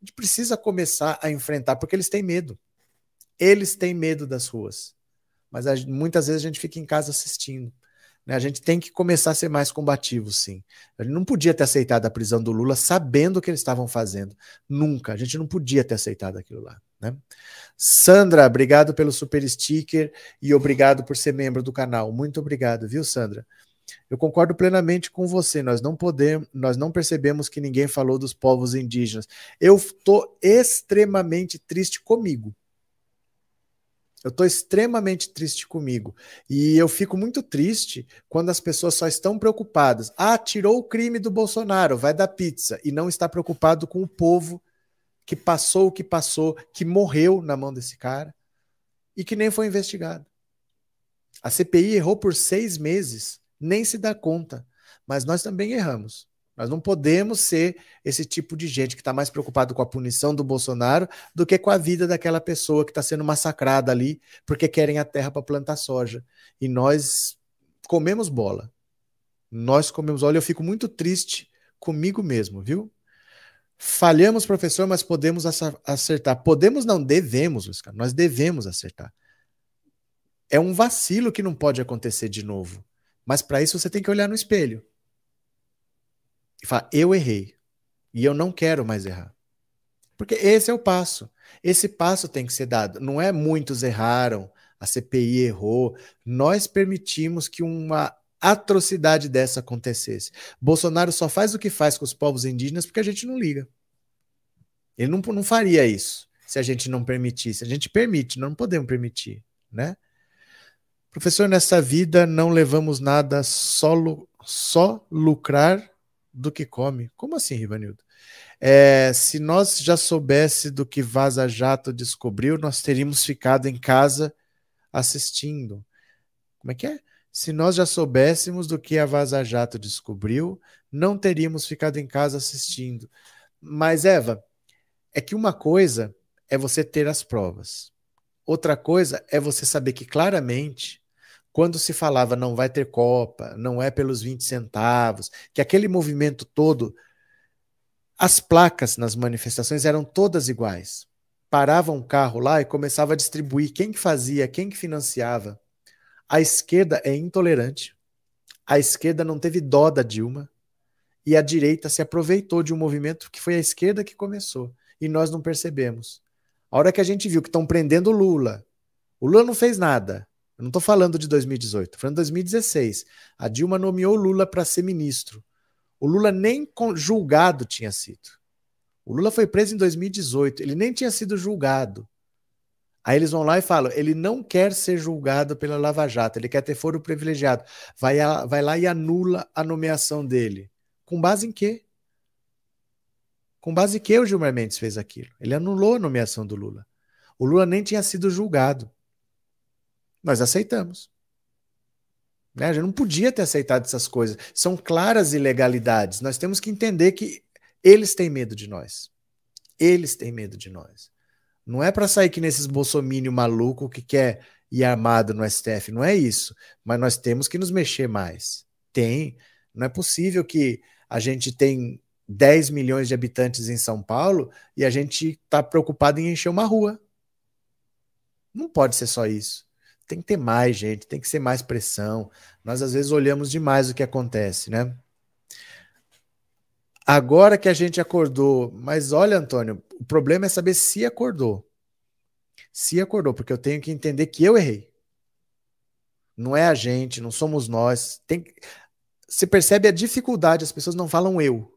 A gente precisa começar a enfrentar, porque eles têm medo. Eles têm medo das ruas. Mas a, muitas vezes a gente fica em casa assistindo. Né? A gente tem que começar a ser mais combativo, sim. Gente não podia ter aceitado a prisão do Lula sabendo o que eles estavam fazendo. Nunca. A gente não podia ter aceitado aquilo lá. Né? Sandra, obrigado pelo super sticker e obrigado por ser membro do canal. Muito obrigado, viu, Sandra? Eu concordo plenamente com você. Nós não podemos, nós não percebemos que ninguém falou dos povos indígenas. Eu estou extremamente triste comigo. Eu estou extremamente triste comigo. E eu fico muito triste quando as pessoas só estão preocupadas. Ah, tirou o crime do Bolsonaro, vai dar pizza. E não está preocupado com o povo que passou o que passou, que morreu na mão desse cara e que nem foi investigado. A CPI errou por seis meses, nem se dá conta. Mas nós também erramos. Nós não podemos ser esse tipo de gente que está mais preocupado com a punição do Bolsonaro do que com a vida daquela pessoa que está sendo massacrada ali porque querem a terra para plantar soja. E nós comemos bola. Nós comemos. Olha, eu fico muito triste comigo mesmo, viu? Falhamos, professor, mas podemos acertar. Podemos, não, devemos, Oscar. Nós devemos acertar. É um vacilo que não pode acontecer de novo. Mas para isso você tem que olhar no espelho e falar: eu errei. E eu não quero mais errar. Porque esse é o passo. Esse passo tem que ser dado. Não é muitos erraram, a CPI errou. Nós permitimos que uma atrocidade dessa acontecesse. Bolsonaro só faz o que faz com os povos indígenas porque a gente não liga. Ele não, não faria isso se a gente não permitisse. A gente permite, não podemos permitir, né? Professor, nessa vida não levamos nada, só, só lucrar do que come. Como assim, Rivanildo? É, se nós já soubesse do que Vaza Jato descobriu, nós teríamos ficado em casa assistindo. Como é que é? Se nós já soubéssemos do que a Vaza Jato descobriu, não teríamos ficado em casa assistindo. Mas, Eva, é que uma coisa é você ter as provas. Outra coisa é você saber que claramente, quando se falava não vai ter Copa, não é pelos 20 centavos, que aquele movimento todo, as placas nas manifestações eram todas iguais. Parava um carro lá e começava a distribuir quem que fazia, quem que financiava. A esquerda é intolerante. A esquerda não teve dó da Dilma e a direita se aproveitou de um movimento que foi a esquerda que começou e nós não percebemos. A hora que a gente viu que estão prendendo o Lula, o Lula não fez nada. Eu não estou falando de 2018, estou falando de 2016. A Dilma nomeou Lula para ser ministro. O Lula nem julgado tinha sido. O Lula foi preso em 2018, ele nem tinha sido julgado. Aí eles vão lá e falam: ele não quer ser julgado pela Lava Jato, ele quer ter foro privilegiado. Vai, a, vai lá e anula a nomeação dele. Com base em quê? Com base em que o Gilmar Mendes fez aquilo? Ele anulou a nomeação do Lula. O Lula nem tinha sido julgado. Nós aceitamos. Né? A gente não podia ter aceitado essas coisas. São claras ilegalidades. Nós temos que entender que eles têm medo de nós. Eles têm medo de nós. Não é para sair que nesses bolsomínio maluco que quer ir armado no STF, não é isso. Mas nós temos que nos mexer mais. Tem. Não é possível que a gente tem 10 milhões de habitantes em São Paulo e a gente está preocupado em encher uma rua. Não pode ser só isso. Tem que ter mais gente, tem que ser mais pressão. Nós às vezes olhamos demais o que acontece, né? Agora que a gente acordou, mas olha, Antônio, o problema é saber se acordou. Se acordou, porque eu tenho que entender que eu errei. Não é a gente, não somos nós. Tem você percebe a dificuldade, as pessoas não falam eu.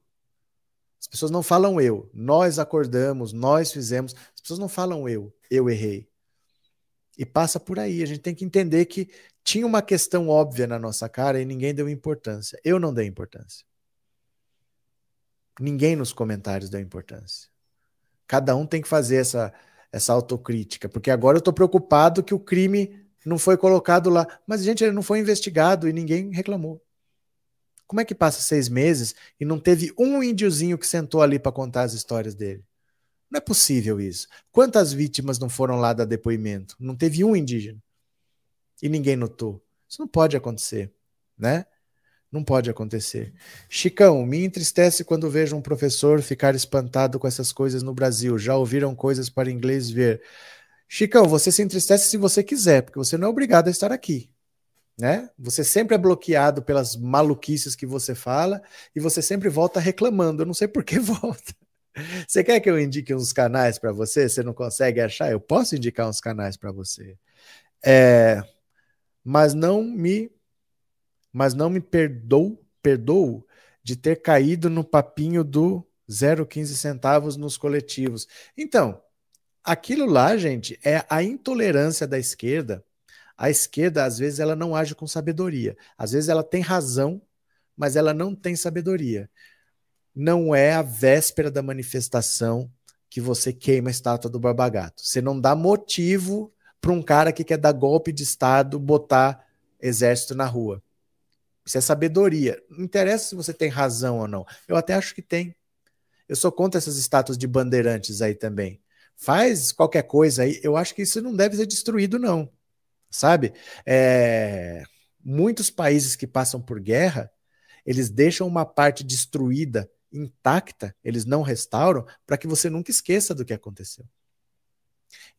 As pessoas não falam eu. Nós acordamos, nós fizemos. As pessoas não falam eu. Eu errei. E passa por aí. A gente tem que entender que tinha uma questão óbvia na nossa cara e ninguém deu importância. Eu não dei importância. Ninguém nos comentários deu importância. Cada um tem que fazer essa, essa autocrítica, porque agora eu estou preocupado que o crime não foi colocado lá. Mas, gente, ele não foi investigado e ninguém reclamou. Como é que passa seis meses e não teve um índiozinho que sentou ali para contar as histórias dele? Não é possível isso. Quantas vítimas não foram lá dar depoimento? Não teve um indígena. E ninguém notou. Isso não pode acontecer, né? Não pode acontecer. Chicão, me entristece quando vejo um professor ficar espantado com essas coisas no Brasil. Já ouviram coisas para inglês ver? Chicão, você se entristece se você quiser, porque você não é obrigado a estar aqui né? Você sempre é bloqueado pelas maluquices que você fala e você sempre volta reclamando. Eu não sei por que volta. Você quer que eu indique uns canais para você? Você não consegue achar? Eu posso indicar uns canais para você. É, mas não me mas não me perdoo, perdoo de ter caído no papinho do 0,15 centavos nos coletivos. Então, aquilo lá, gente, é a intolerância da esquerda a esquerda, às vezes, ela não age com sabedoria. Às vezes ela tem razão, mas ela não tem sabedoria. Não é a véspera da manifestação que você queima a estátua do Barbagato. Você não dá motivo para um cara que quer dar golpe de Estado botar exército na rua. Isso é sabedoria. Não interessa se você tem razão ou não. Eu até acho que tem. Eu sou contra essas estátuas de bandeirantes aí também. Faz qualquer coisa aí. Eu acho que isso não deve ser destruído, não sabe? É, muitos países que passam por guerra, eles deixam uma parte destruída, intacta, eles não restauram, para que você nunca esqueça do que aconteceu.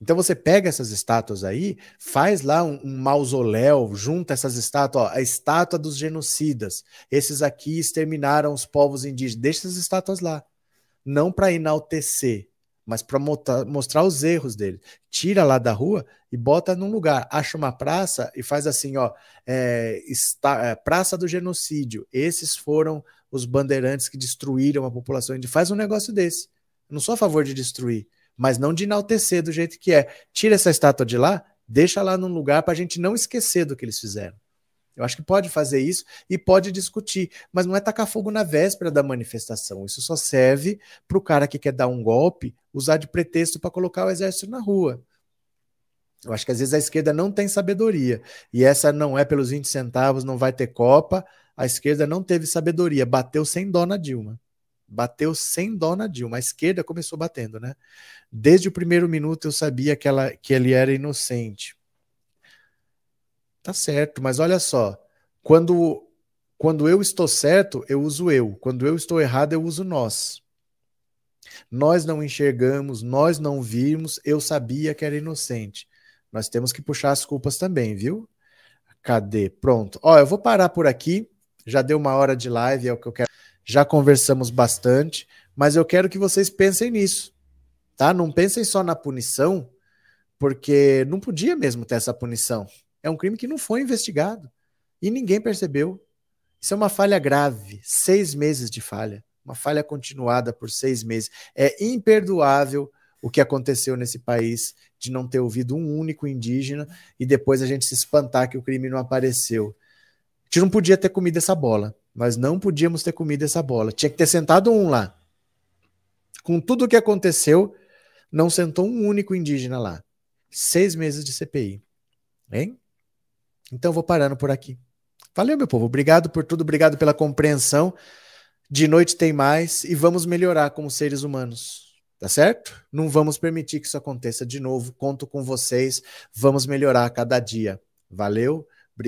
Então você pega essas estátuas aí, faz lá um, um mausoléu, junta essas estátuas, ó, a estátua dos genocidas. Esses aqui exterminaram os povos indígenas. Deixa essas estátuas lá. Não para enaltecer, mas para mostrar os erros dele. Tira lá da rua e bota num lugar. Acha uma praça e faz assim, ó, é, está, é, Praça do Genocídio. Esses foram os bandeirantes que destruíram a população indígena. Faz um negócio desse. Eu não sou a favor de destruir, mas não de enaltecer do jeito que é. Tira essa estátua de lá, deixa lá num lugar para a gente não esquecer do que eles fizeram. Eu acho que pode fazer isso e pode discutir, mas não é tacar fogo na véspera da manifestação. Isso só serve para o cara que quer dar um golpe usar de pretexto para colocar o exército na rua. Eu acho que às vezes a esquerda não tem sabedoria. E essa não é pelos 20 centavos, não vai ter Copa. A esquerda não teve sabedoria, bateu sem dó na Dilma. Bateu sem dó na Dilma. A esquerda começou batendo, né? Desde o primeiro minuto eu sabia que, ela, que ele era inocente. Tá certo, mas olha só. Quando, quando eu estou certo, eu uso eu. Quando eu estou errado, eu uso nós. Nós não enxergamos, nós não vimos, eu sabia que era inocente. Nós temos que puxar as culpas também, viu? Cadê? Pronto. Ó, eu vou parar por aqui. Já deu uma hora de live, é o que eu quero. Já conversamos bastante, mas eu quero que vocês pensem nisso, tá? Não pensem só na punição, porque não podia mesmo ter essa punição. É um crime que não foi investigado e ninguém percebeu. Isso é uma falha grave, seis meses de falha, uma falha continuada por seis meses. É imperdoável o que aconteceu nesse país de não ter ouvido um único indígena e depois a gente se espantar que o crime não apareceu. A gente não podia ter comido essa bola. Nós não podíamos ter comido essa bola. Tinha que ter sentado um lá. Com tudo o que aconteceu, não sentou um único indígena lá. Seis meses de CPI. Hein? Então vou parando por aqui. Valeu, meu povo. Obrigado por tudo, obrigado pela compreensão. De noite tem mais e vamos melhorar como seres humanos. Tá certo? Não vamos permitir que isso aconteça de novo. Conto com vocês. Vamos melhorar a cada dia. Valeu?